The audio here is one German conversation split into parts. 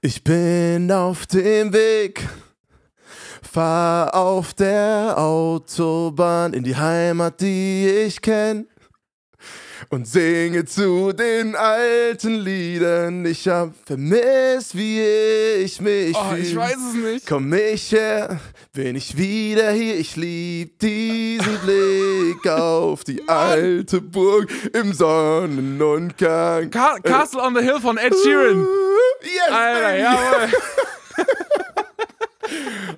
Ich bin auf dem Weg, fahr auf der Autobahn in die Heimat, die ich kenn. Und singe zu den alten Liedern. Ich hab vermisst, wie ich mich Oh, fühl. ich weiß es nicht. Komm ich her, bin ich wieder hier. Ich lieb diesen Blick auf die alte Burg im Sonnenuntergang. Ca Castle on the Hill von Ed Sheeran. Yes, Alter, jawohl.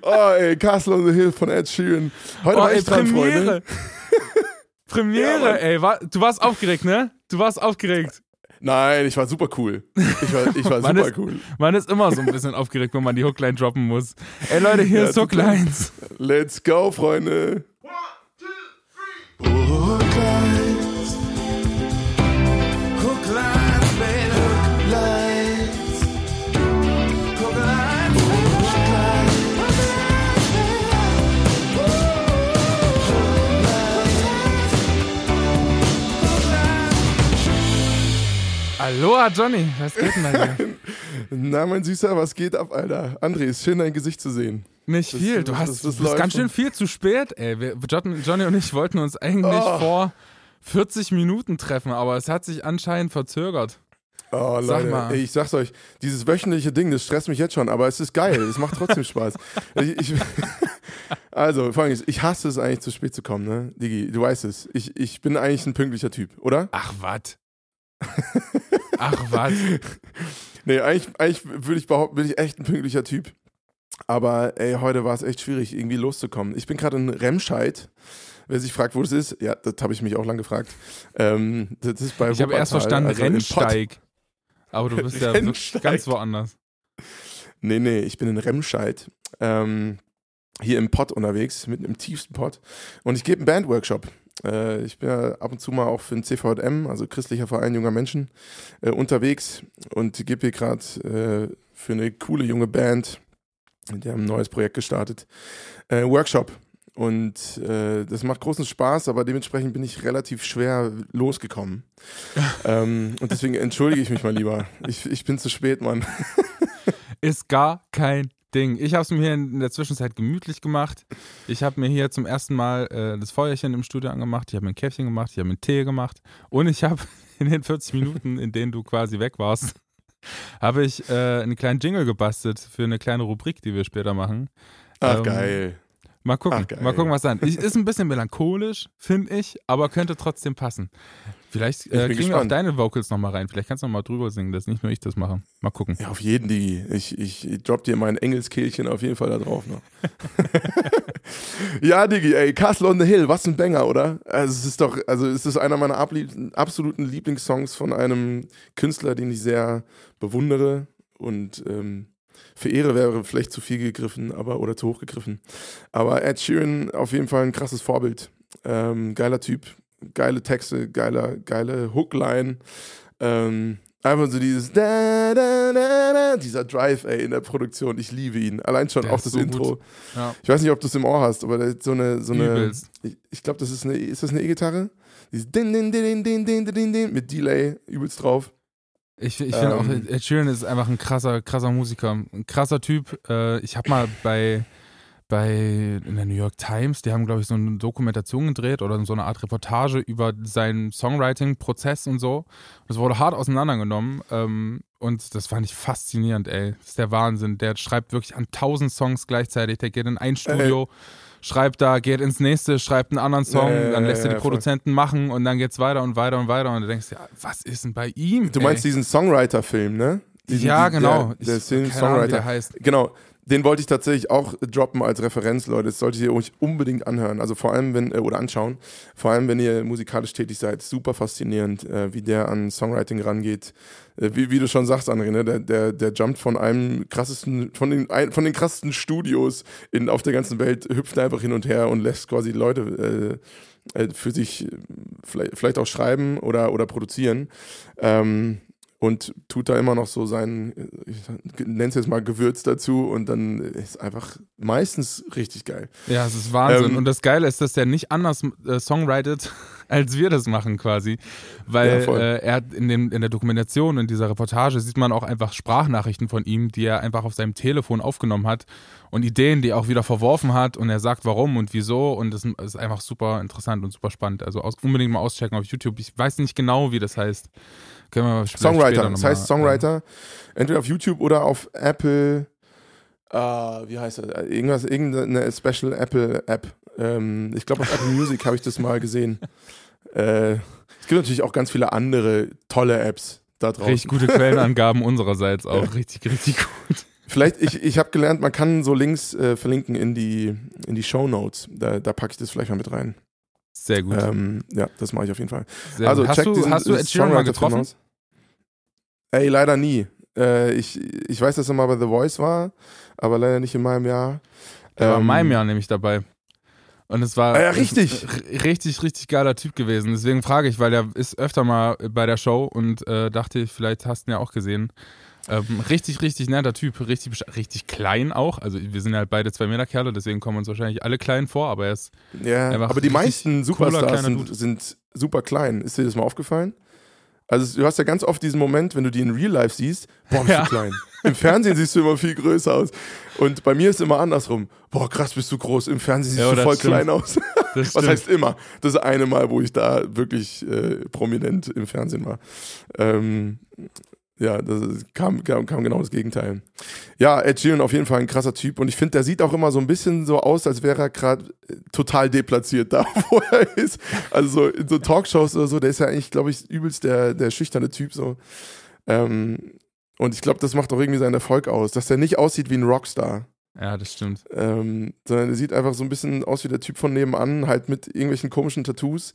Oh, ey, Castle on the Hill von Ed Sheeran. Heute Oh, war ich dran, Premiere. Freunde. Premiere, Ja, ey. War, du warst aufgeregt, ne? Du warst aufgeregt. Nein, ich war super cool. Ich war, ich war super ist- cool. Man ist immer so ein bisschen aufgeregt, wenn man die Hookline droppen muss. Ey, Leute, hier Ja, ist. Hooklines. Let's go, Freunde. Hooklines. Aloha, Johnny. Was geht denn da hier? Na, mein Süßer, was geht ab, Alter? André, ist schön, dein Gesicht zu sehen. Nicht Das- viel. Du hast das- das du bist ganz schön viel zu spät, ey. Wir, John, Johnny und ich wollten uns eigentlich Oh. vor 40 Minuten treffen, aber es hat sich anscheinend verzögert. Oh, Sag Leute, mal. ey, ich sag's euch, dieses wöchentliche Ding, das stresst mich jetzt schon, aber es ist geil, es macht trotzdem Spaß. Ich, ich, also, folgendes, ich hasse es eigentlich, zu spät zu kommen, ne? Digi, du weißt es. Ich, ich bin eigentlich ein pünktlicher Typ, oder? Ach, was? Ach, was? Nee, eigentlich, eigentlich würde ich behaupten, bin ich echt ein pünktlicher Typ. Aber ey, heute war es echt schwierig, irgendwie loszukommen. Ich bin gerade in Remscheid. Wer sich fragt, wo das ist, ja, das habe ich mich auch lang gefragt. Ähm, das ist bei Ich habe erst verstanden, also. Rennsteig. Aber du bist ja Rennsteig. ganz woanders. Nee, nee, ich bin in Remscheid. Ähm, hier im Pott unterwegs, mitten im tiefsten Pott. Und ich gebe einen Bandworkshop. Äh, ich bin ja ab und zu mal auch für den CVM, also Christlicher Verein junger Menschen, äh, unterwegs und gebe hier gerade äh, für eine coole junge Band, die haben ein neues Projekt gestartet, äh, Workshop. Und äh, das macht großen Spaß, aber dementsprechend bin ich relativ schwer losgekommen. ähm, und deswegen entschuldige ich mich mal lieber. Ich, ich bin zu spät, Mann. Ist gar kein Ding. Ich habe es mir hier in der Zwischenzeit gemütlich gemacht. Ich habe mir hier zum ersten Mal äh, das Feuerchen im Studio angemacht. Ich habe mir ein Käffchen gemacht. Ich habe mir einen Tee gemacht. Und ich habe in den 40 Minuten, in denen du quasi weg warst, habe ich äh, einen kleinen Jingle gebastelt für eine kleine Rubrik, die wir später machen. Ach, Ähm, geil. Mal gucken, Ach, mal gucken, was dann. Ist ein bisschen melancholisch, finde ich, aber könnte trotzdem passen. Vielleicht Ich äh, kriegen wir auch gespannt. deine Vocals nochmal rein. Vielleicht kannst du nochmal drüber singen, dass nicht nur ich das mache. Mal gucken. Ja, auf jeden, Digi. Ich, ich, ich drop dir mein Engelskehlchen auf jeden Fall da drauf noch. ja, Digi, ey, Castle on the Hill, was ein Banger, oder? Also, es ist doch, also, es ist einer meiner absoluten Lieblingssongs von einem Künstler, den ich sehr bewundere und ähm, verehre wäre vielleicht zu viel gegriffen, aber oder zu hoch gegriffen. Aber Ed Sheeran auf jeden Fall ein krasses Vorbild. Ähm, geiler Typ, geile Texte, geile, geile Hookline. Ähm, einfach so dieses da, da, da, dieser Drive, ey, in der Produktion. Ich liebe ihn. Allein schon der auch das so Intro. Ja. Ich weiß nicht, ob du es im Ohr hast, aber so eine, so eine. Übelst. Ich, ich glaube, das ist eine. Ist das eine E-Gitarre? Dieses din, din, din, din, din, din, din, mit Delay übelst drauf. Ich, ich finde ähm, auch, Ed Sheeran ist einfach ein krasser, krasser Musiker, ein krasser Typ. Äh, ich habe mal bei bei in der New York Times, die haben, glaube ich, so eine Dokumentation gedreht oder so eine Art Reportage über seinen Songwriting-Prozess und so. Das wurde hart auseinandergenommen. Ähm, und das fand ich faszinierend, ey. Das ist der Wahnsinn. Der schreibt wirklich an tausend Songs gleichzeitig. Der geht in ein Studio, schreibt da, geht ins nächste, schreibt einen anderen Song, ja, dann lässt er die. Produzenten machen und dann geht's weiter und weiter und weiter. Und du denkst, ja, was ist denn bei ihm? Du meinst ey? diesen Songwriter-Film, ne? Diesen, Ja, genau. Der, der Ich- Film Ahnung, Songwriter. der heißt. Genau. Den wollte ich tatsächlich auch droppen als Referenz, Leute. Das solltet ihr euch unbedingt anhören. Also vor allem, wenn, äh, oder anschauen. Vor allem, wenn ihr musikalisch tätig seid. Super faszinierend, äh, wie der an Songwriting rangeht. Äh, wie, wie du schon sagst, André, ne? der, der, der jumpt von einem krassesten, von den, ein, von den krassesten Studios in, auf der ganzen Welt, hüpft einfach hin und her und lässt quasi Leute äh, äh, für sich äh, vielleicht, vielleicht auch schreiben oder, oder produzieren. Ähm, und tut da immer noch so sein, ich nenne es jetzt mal Gewürz dazu und dann ist einfach meistens richtig geil. Ja, es ist Wahnsinn. Ähm, und das Geile ist, dass der nicht anders äh, songwritet, als wir das machen quasi. Weil ja, äh, er in, dem, in der Dokumentation, in dieser Reportage, sieht man auch einfach Sprachnachrichten von ihm, die er einfach auf seinem Telefon aufgenommen hat und Ideen, die er auch wieder verworfen hat und er sagt, warum und wieso und das ist einfach super interessant und super spannend. Also aus, unbedingt mal auschecken auf YouTube. Ich weiß nicht genau, wie das heißt. Können wir Songwriter, das heißt Songwriter. Entweder auf YouTube oder auf Apple. Uh, wie heißt das? Irgendwas, irgendeine Special Apple App. Ähm, ich glaube, auf Apple Music habe ich das mal gesehen. Äh, es gibt natürlich auch ganz viele andere tolle Apps da draußen. Richtig gute Quellenangaben unsererseits auch. Ja. Richtig, richtig gut. Vielleicht, ich, ich habe gelernt, man kann so Links äh, verlinken in die, in die Show Notes. Da, da packe ich das vielleicht mal mit rein. Sehr gut. Ähm, ja, das mache ich auf jeden Fall. Sehr also, hast, du, diesen, hast du Ed Sheeran mal getroffen? Ey, leider nie. Äh, ich, ich weiß, dass er mal bei The Voice war, aber leider nicht in meinem Jahr. Er ähm, war in meinem ähm, Jahr nämlich dabei. Und es war ah, ja, richtig. richtig, richtig geiler Typ gewesen. Deswegen frage ich, weil er ist öfter mal bei der Show und äh, dachte, vielleicht hast du ihn ja auch gesehen. Ähm, richtig, richtig netter Typ, richtig, richtig klein auch. Also wir sind halt beide zwei Meter Kerle, deswegen kommen uns wahrscheinlich alle klein vor, aber er ist. Ja, aber die meisten Superstars sind, sind, super klein. Ist dir das mal aufgefallen? Also du hast ja ganz oft diesen Moment, wenn du die in Real Life siehst, boah, bist ja. du klein. Im Fernsehen siehst du immer viel größer aus. Und bei mir ist es immer andersrum. Boah, krass, bist du groß. Im Fernsehen siehst ja, du voll stimmt. klein aus. Was heißt immer? Das eine Mal, wo ich da wirklich äh, prominent im Fernsehen war. Ähm, ja, das kam, kam, kam, genau das Gegenteil. Ja, Ed Sheeran auf jeden Fall ein krasser Typ und ich finde, der sieht auch immer so ein bisschen so aus, als wäre er gerade äh, total deplatziert da, wo er ist. Also so in so Talkshows oder so, der ist ja eigentlich, glaube ich, übelst der, der schüchterne Typ so. Ähm, und ich glaube, das macht auch irgendwie seinen Erfolg aus, dass der nicht aussieht wie ein Rockstar. Ja, das stimmt. Ähm, sondern er sieht einfach so ein bisschen aus wie der Typ von nebenan, halt mit irgendwelchen komischen Tattoos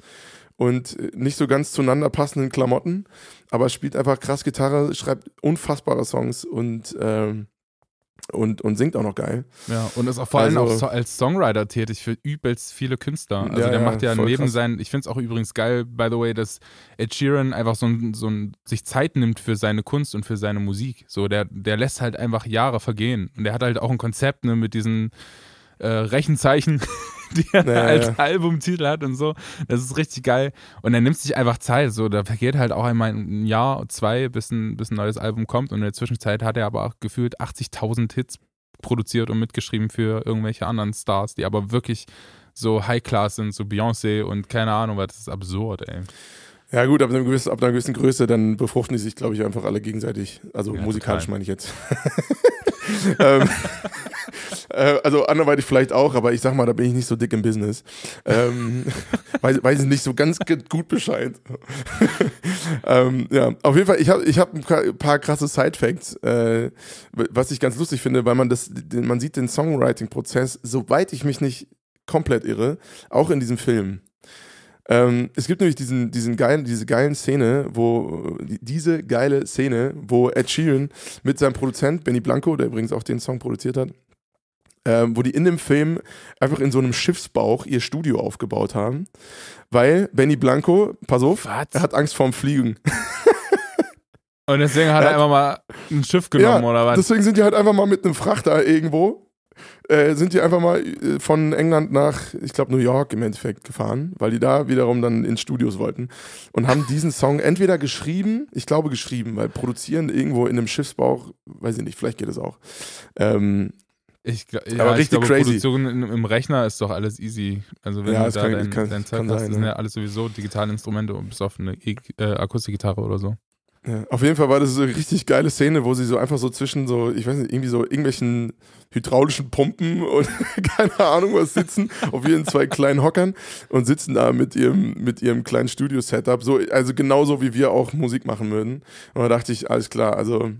und nicht so ganz zueinander passenden Klamotten, aber spielt einfach krass Gitarre, schreibt unfassbare Songs und ähm, und, und singt auch noch geil. Ja, und ist auch vor allem also, auch als Songwriter tätig für übelst viele Künstler. Also ja, der macht ja neben krass. seinen, ich finde es auch übrigens geil, by the way, dass Ed Sheeran einfach so ein, so ein, sich Zeit nimmt für seine Kunst und für seine Musik. So, der, der lässt halt einfach Jahre vergehen. Und der hat halt auch ein Konzept, ne, mit diesen äh, Rechenzeichen, die er naja, als. Albumtitel hat und so. Das ist richtig geil. Und er nimmt sich einfach Zeit. So, da vergeht halt auch einmal ein Jahr, zwei, bis ein, bis ein neues Album kommt. Und in der Zwischenzeit hat er aber auch gefühlt 80.000 Hits produziert und mitgeschrieben für irgendwelche anderen Stars, die aber wirklich so High-Class sind, so Beyoncé und keine Ahnung, weil das ist absurd, ey. Ja gut, ab einer gewissen, ab einer gewissen Größe, dann befruchten die sich, glaube ich, einfach alle gegenseitig. Also ja, musikalisch meine ich jetzt. ähm, äh, also anderweitig vielleicht auch, aber ich sag mal, da bin ich nicht so dick im Business. Ähm, weiß, weiß ich nicht so ganz gut Bescheid. ähm, ja, auf jeden Fall, ich habe ich hab ein paar krasse Side-Facts, äh, was ich ganz lustig finde, weil man das, man sieht den Songwriting-Prozess, soweit ich mich nicht komplett irre, auch in diesem Film. Ähm, es gibt nämlich diesen, diesen geilen, diese geilen Szene, wo diese geile Szene, wo Ed Sheeran mit seinem Produzent Benny Blanco, der übrigens auch den Song produziert hat, ähm, wo die in dem Film einfach in so einem Schiffsbauch ihr Studio aufgebaut haben, weil Benny Blanco, pass auf, Was? er hat Angst vorm Fliegen. Und deswegen hat er, er einfach mal ein Schiff genommen, ja, oder was? Deswegen sind die halt einfach mal mit einem Frachter irgendwo äh, sind die einfach mal äh, von England nach, ich glaube, New York im Endeffekt gefahren, weil die da wiederum dann ins Studios wollten und haben diesen Song entweder geschrieben, ich glaube geschrieben, weil produzieren irgendwo in einem Schiffsbauch, weiß ich nicht, vielleicht geht es auch. Ähm, ich, ja, aber richtig glaube, crazy. Produktion im Rechner ist doch alles easy. Also wenn ja, du da kann, dein, kann, dein Zeug hast, sein, das sind ja alles sowieso digitale Instrumente, bis auf eine e äh, Akustikgitarre oder so. Ja, auf jeden Fall war das so eine richtig geile Szene, wo sie so einfach so zwischen so, ich weiß nicht, irgendwie so irgendwelchen hydraulischen Pumpen und keine Ahnung was sitzen, auf ihren zwei kleinen Hockern und sitzen da mit ihrem, mit ihrem kleinen Studio-Setup. So, also genauso wie wir auch Musik machen würden. Und da dachte ich, alles klar, also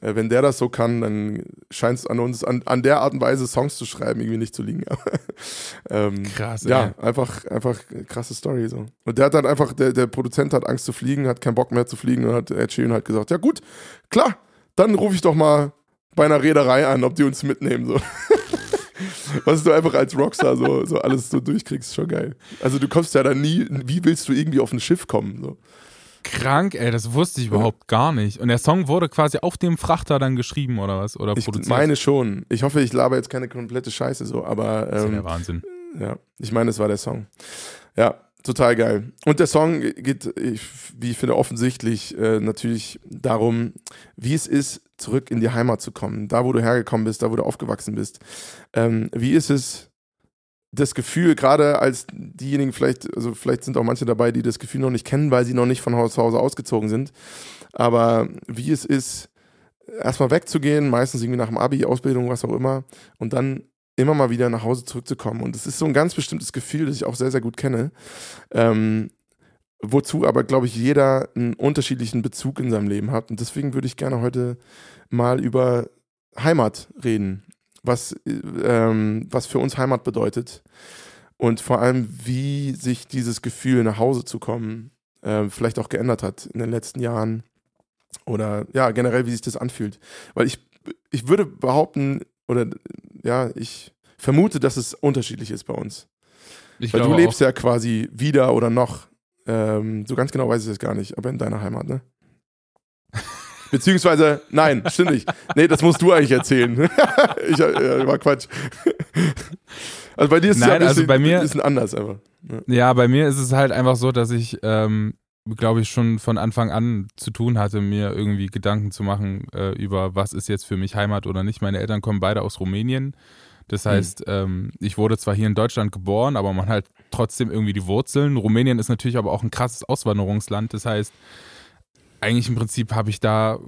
wenn der das so kann, dann scheint es an uns, an, an der Art und Weise Songs zu schreiben, irgendwie nicht zu liegen. ähm, Krass, ey. Ja, einfach, einfach krasse Story so. Und der hat dann einfach, der, der Produzent hat Angst zu fliegen, hat keinen Bock mehr zu fliegen und hat Ed Sheeran halt gesagt, ja gut, klar, dann rufe ich doch mal bei einer Reederei an, ob die uns mitnehmen. So. Was du einfach als Rockstar so, so alles so durchkriegst, schon geil. Also du kommst ja da nie, wie willst du irgendwie auf ein Schiff kommen? So. Krank, ey, das wusste ich überhaupt gar nicht. Und der Song wurde quasi auf dem Frachter dann geschrieben oder was? Oder Ich produziert? meine schon. Ich hoffe, ich laber jetzt keine komplette Scheiße so, aber das ist ja ähm, der Wahnsinn. ja, ich meine, es war der Song. Ja, total geil. Und der Song geht, ich- wie ich finde, offensichtlich äh, natürlich darum, wie es ist, zurück in die Heimat zu kommen. Da, wo du hergekommen bist, da, wo du aufgewachsen bist. Ähm, wie ist es, das Gefühl, gerade als diejenigen vielleicht, also vielleicht sind auch manche dabei, die das Gefühl noch nicht kennen, weil sie noch nicht von Haus zu Hause ausgezogen sind. Aber wie es ist, erstmal wegzugehen, meistens irgendwie nach dem Abi, Ausbildung, was auch immer, und dann immer mal wieder nach Hause zurückzukommen. Und es ist so ein ganz bestimmtes Gefühl, das ich auch sehr, sehr gut kenne. Ähm, wozu aber, glaube ich, jeder einen unterschiedlichen Bezug in seinem Leben hat. Und deswegen würde ich gerne heute mal über Heimat reden. Was, äh, ähm, was für uns Heimat bedeutet. Und vor allem, wie sich dieses Gefühl, nach Hause zu kommen, äh, vielleicht auch geändert hat in den letzten Jahren. Oder ja, generell, wie sich das anfühlt. Weil ich, ich würde behaupten, oder ja, ich vermute, dass es unterschiedlich ist bei uns. Ich Weil du lebst ja quasi wieder oder noch, ähm, so ganz genau weiß ich das gar nicht, aber in deiner Heimat, ne? Beziehungsweise, nein, stimmt nicht. Nee, das musst du eigentlich erzählen. ich äh, war Quatsch. Also bei dir ist es ja Nein, ein also bisschen, bei mir- bisschen anders einfach. Ja, bei mir ist es halt einfach so, dass ich, ähm, glaube ich, schon von Anfang an zu tun hatte, mir irgendwie Gedanken zu machen äh, über, was ist jetzt für mich Heimat oder nicht. Meine Eltern kommen beide aus Rumänien. Das heißt, ähm, ich wurde zwar hier in Deutschland geboren, aber man hat trotzdem irgendwie die Wurzeln. Rumänien ist natürlich aber auch ein krasses Auswanderungsland. Das heißt, eigentlich im Prinzip habe ich da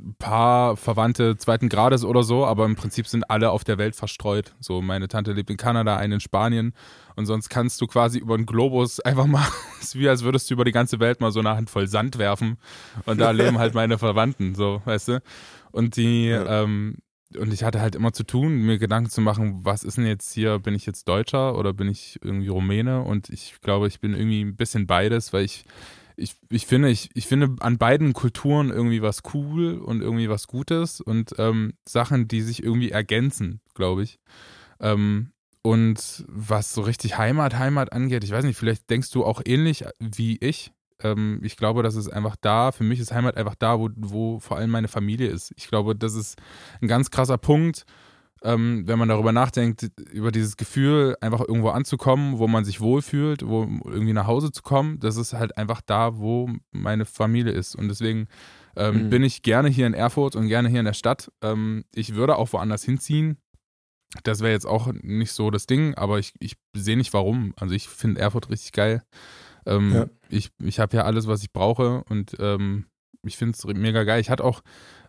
ein paar Verwandte zweiten Grades oder so, aber im Prinzip sind alle auf der Welt verstreut. So, meine Tante lebt in Kanada, eine in Spanien und sonst kannst du quasi über den Globus einfach mal, es ist wie als würdest du über die ganze Welt mal so eine Handvoll Sand werfen und da leben halt meine Verwandten, so, weißt du? Und die, Ja. ähm, und ich hatte halt immer zu tun, mir Gedanken zu machen, was ist denn jetzt hier, bin ich jetzt Deutscher oder bin ich irgendwie Rumäne? Und ich glaube, ich bin irgendwie ein bisschen beides, weil ich ich, ich finde, ich, ich finde an beiden Kulturen irgendwie was cool und irgendwie was Gutes und ähm, Sachen, die sich irgendwie ergänzen, glaube ich. Ähm, und was so richtig Heimat, Heimat angeht, ich weiß nicht, vielleicht denkst du auch ähnlich wie ich. Ähm, ich glaube, das ist einfach da, für mich ist Heimat einfach da, wo, wo vor allem meine Familie ist. Ich glaube, das ist ein ganz krasser Punkt, ähm, wenn man darüber nachdenkt, über dieses Gefühl, einfach irgendwo anzukommen, wo man sich wohlfühlt, wo irgendwie nach Hause zu kommen, das ist halt einfach da, wo meine Familie ist. Und deswegen ähm, Mhm. bin ich gerne hier in Erfurt und gerne hier in der Stadt. Ähm, ich würde auch woanders hinziehen. Das wäre jetzt auch nicht so das Ding, aber ich, ich sehe nicht warum. Also ich finde Erfurt richtig geil. Ähm, Ja. Ich, ich habe ja alles, was ich brauche und ähm, ich finde es mega geil. Ich hatte auch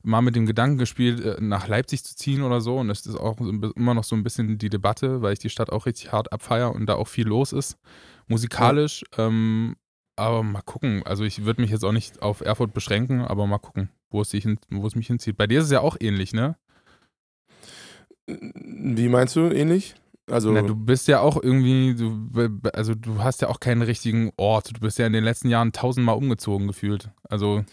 mal mit dem Gedanken gespielt, äh, nach Leipzig zu ziehen oder so. Und das ist auch immer noch so ein bisschen die Debatte, weil ich die Stadt auch richtig hart abfeier und da auch viel los ist, musikalisch. Ähm, aber mal gucken. Also ich würde mich jetzt auch nicht auf Erfurt beschränken, aber mal gucken, wo es, hin, wo es mich hinzieht. Bei dir ist es ja auch ähnlich, ne? Wie meinst du, ähnlich? Also, Na, du bist ja auch irgendwie, du, also du hast ja auch keinen richtigen Ort. Du bist ja in den letzten Jahren tausendmal umgezogen gefühlt. Also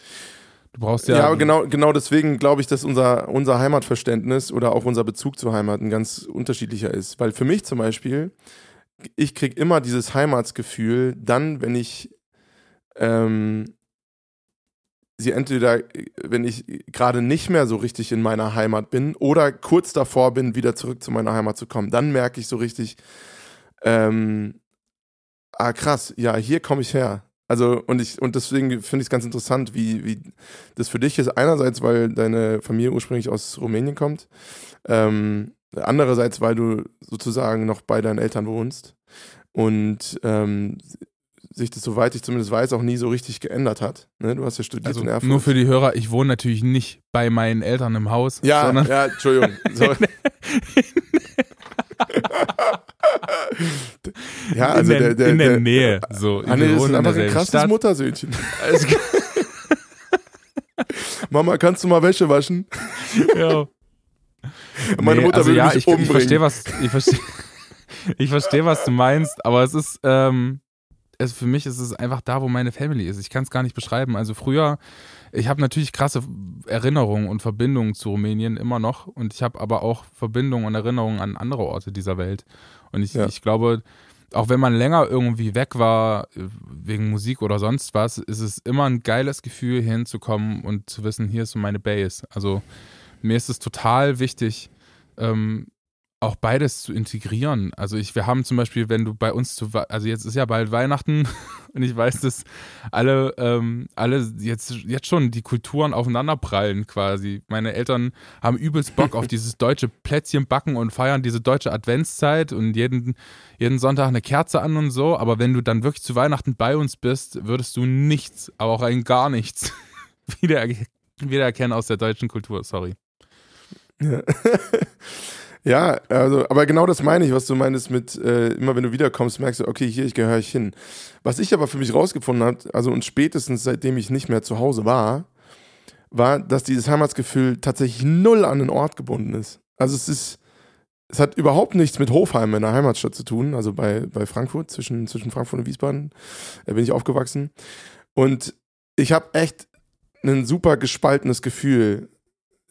du brauchst ja. ja, aber genau, genau deswegen glaube ich, dass unser, unser Heimatverständnis oder auch unser Bezug zur Heimat ein ganz unterschiedlicher ist. Weil für mich zum Beispiel, ich kriege immer dieses Heimatsgefühl dann, wenn ich ähm, sie entweder, wenn ich gerade nicht mehr so richtig in meiner Heimat bin oder kurz davor bin, wieder zurück zu meiner Heimat zu kommen. Dann merke ich so richtig, ähm, ah krass, ja, hier komme ich her. Also, und ich, und deswegen finde ich es ganz interessant, wie, wie das für dich ist. Einerseits, weil deine Familie ursprünglich aus Rumänien kommt. Ähm, andererseits, weil du sozusagen noch bei deinen Eltern wohnst. Und ähm, sich das, soweit ich zumindest weiß, auch nie so richtig geändert hat. Ne? Du hast ja studiert also in Erfurt. nur für die Hörer, ich wohne natürlich nicht bei meinen Eltern im Haus, ja, ja, Entschuldigung. Ja, also in der, der, der, in der, Nähe. So, Anne Wir ist einfach ein krasses Stadt. Muttersöhnchen. Mama, kannst du mal Wäsche waschen? ja. Meine Nee, Mutter also will ja, mich ich, umbringen. ich verstehe, was ich verstehe, ich verstehe, was du meinst, aber es ist, ähm, es, für mich ist es einfach da, wo meine Family ist. Ich kann es gar nicht beschreiben. Also früher, ich habe natürlich krasse Erinnerungen und Verbindungen zu Rumänien immer noch und ich habe aber auch Verbindungen und Erinnerungen an andere Orte dieser Welt. Und ich, Ja. ich glaube, auch wenn man länger irgendwie weg war, wegen Musik oder sonst was, ist es immer ein geiles Gefühl, hinzukommen und zu wissen, hier ist so meine Base. Also mir ist es total wichtig, ähm, auch beides zu integrieren. Also ich, wir haben zum Beispiel, wenn du bei uns zu, also jetzt ist ja bald Weihnachten und ich weiß, dass alle, ähm, alle jetzt, jetzt schon die Kulturen aufeinanderprallen quasi. Meine Eltern haben übelst Bock auf dieses deutsche Plätzchen backen und feiern diese deutsche Adventszeit und jeden, jeden Sonntag eine Kerze an und so. Aber wenn du dann wirklich zu Weihnachten bei uns bist, würdest du nichts, aber auch ein gar nichts wiedererkennen wieder aus der deutschen Kultur. Sorry. Ja. Ja, also, aber genau das meine ich, was du meinst mit, äh, immer wenn du wiederkommst, merkst du, okay, hier, ich gehöre ich hin. Was ich aber für mich rausgefunden habe, also und spätestens seitdem ich nicht mehr zu Hause war, war, dass dieses Heimatsgefühl tatsächlich null an den Ort gebunden ist. Also es ist, es hat überhaupt nichts mit Hofheim in der Heimatstadt zu tun, also bei, bei Frankfurt, zwischen, zwischen Frankfurt und Wiesbaden, da bin ich aufgewachsen. Und ich habe echt ein super gespaltenes Gefühl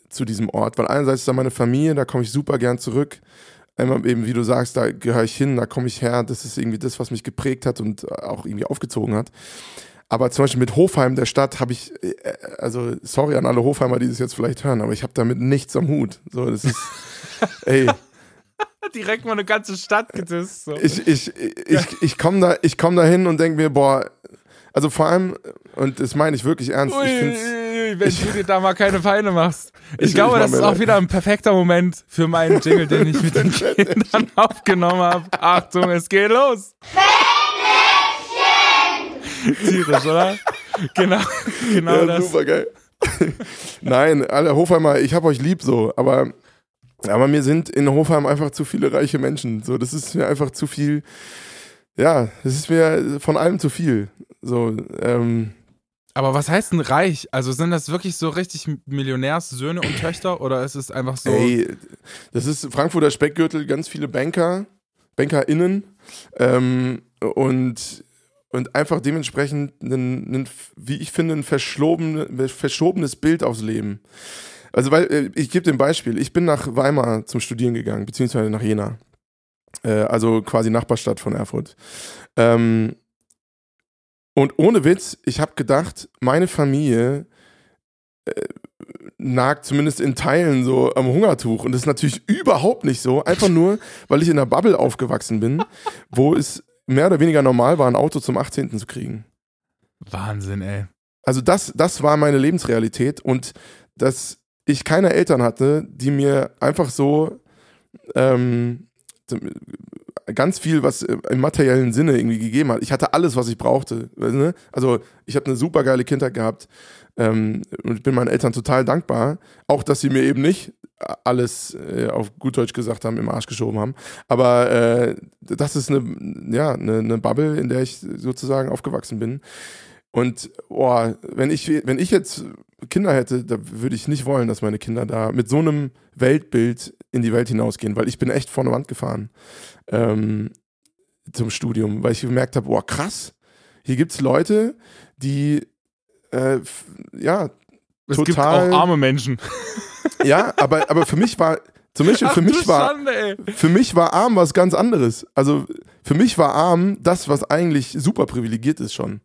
zu diesem Ort, weil einerseits ist da meine Familie, da komme ich super gern zurück. Einmal eben, wie du sagst, da gehöre ich hin, da komme ich her, das ist irgendwie das, was mich geprägt hat und auch irgendwie aufgezogen hat. Aber zum Beispiel mit Hofheim, der Stadt, habe ich, äh, also sorry an alle Hofheimer, die das jetzt vielleicht hören, aber ich habe damit nichts am Hut. So, das ist, ey. Direkt mal eine ganze Stadt gedisst. So. Ich, ich, ich, ich, ich komme da, komm da hin und denke mir, boah, also vor allem, und das meine ich wirklich ernst, Ui, ich wenn ich, du dir da mal keine Feinde machst. Ich, ich glaube, das ist auch wieder ein perfekter Moment für meinen Jingle, den ich mit den Kindern aufgenommen habe. Achtung, es geht los. Tierisch, oder? Genau, genau ja, das. Super geil. Nein, alle Hofheimer, ich habe euch lieb so, aber aber mir sind in Hofheim einfach zu viele reiche Menschen. So, das ist mir einfach zu viel. Ja, das ist mir von allem zu viel. So, ähm, aber was heißt denn reich? Also sind das wirklich so richtig Millionärssöhne und Töchter oder ist es einfach so? Ey, das ist Frankfurter Speckgürtel, ganz viele Banker, BankerInnen ähm, und, und einfach dementsprechend, ein, ein, wie ich finde, ein verschoben, verschobenes Bild aufs Leben. Also, weil, äh, ich gebe dir ein Beispiel. Ich bin nach Weimar zum Studieren gegangen, beziehungsweise nach Jena. Äh, also quasi Nachbarstadt von Erfurt. Ähm, und ohne Witz, ich habe gedacht, meine Familie äh, nagt zumindest in Teilen so am Hungertuch. Und das ist natürlich überhaupt nicht so. Einfach nur, weil ich in einer Bubble aufgewachsen bin, wo es mehr oder weniger normal war, ein Auto zum 18. zu kriegen. Wahnsinn, ey. Also das, das war meine Lebensrealität und dass ich keine Eltern hatte, die mir einfach so ähm, ganz viel, was im materiellen Sinne irgendwie gegeben hat. Ich hatte alles, was ich brauchte. Also ich habe eine super geile Kindheit gehabt ähm, und ich bin meinen Eltern total dankbar. Auch, dass sie mir eben nicht alles äh, auf gut Deutsch gesagt haben, im Arsch geschoben haben. Aber äh, das ist eine, ja, eine, eine Bubble, in der ich sozusagen aufgewachsen bin. Und boah, wenn ich, wenn ich jetzt Kinder hätte, da würde ich nicht wollen, dass meine Kinder da mit so einem Weltbild in die Welt hinausgehen, weil ich bin echt vor eine Wand gefahren ähm, zum Studium, weil ich gemerkt habe, boah, krass, hier gibt es Leute, die äh, ja es total. gibt auch arme Menschen. Ja, aber, aber für mich war, zum Beispiel für mich war, Schande, für mich war arm was ganz anderes. Also für mich war arm das, was eigentlich super privilegiert ist schon.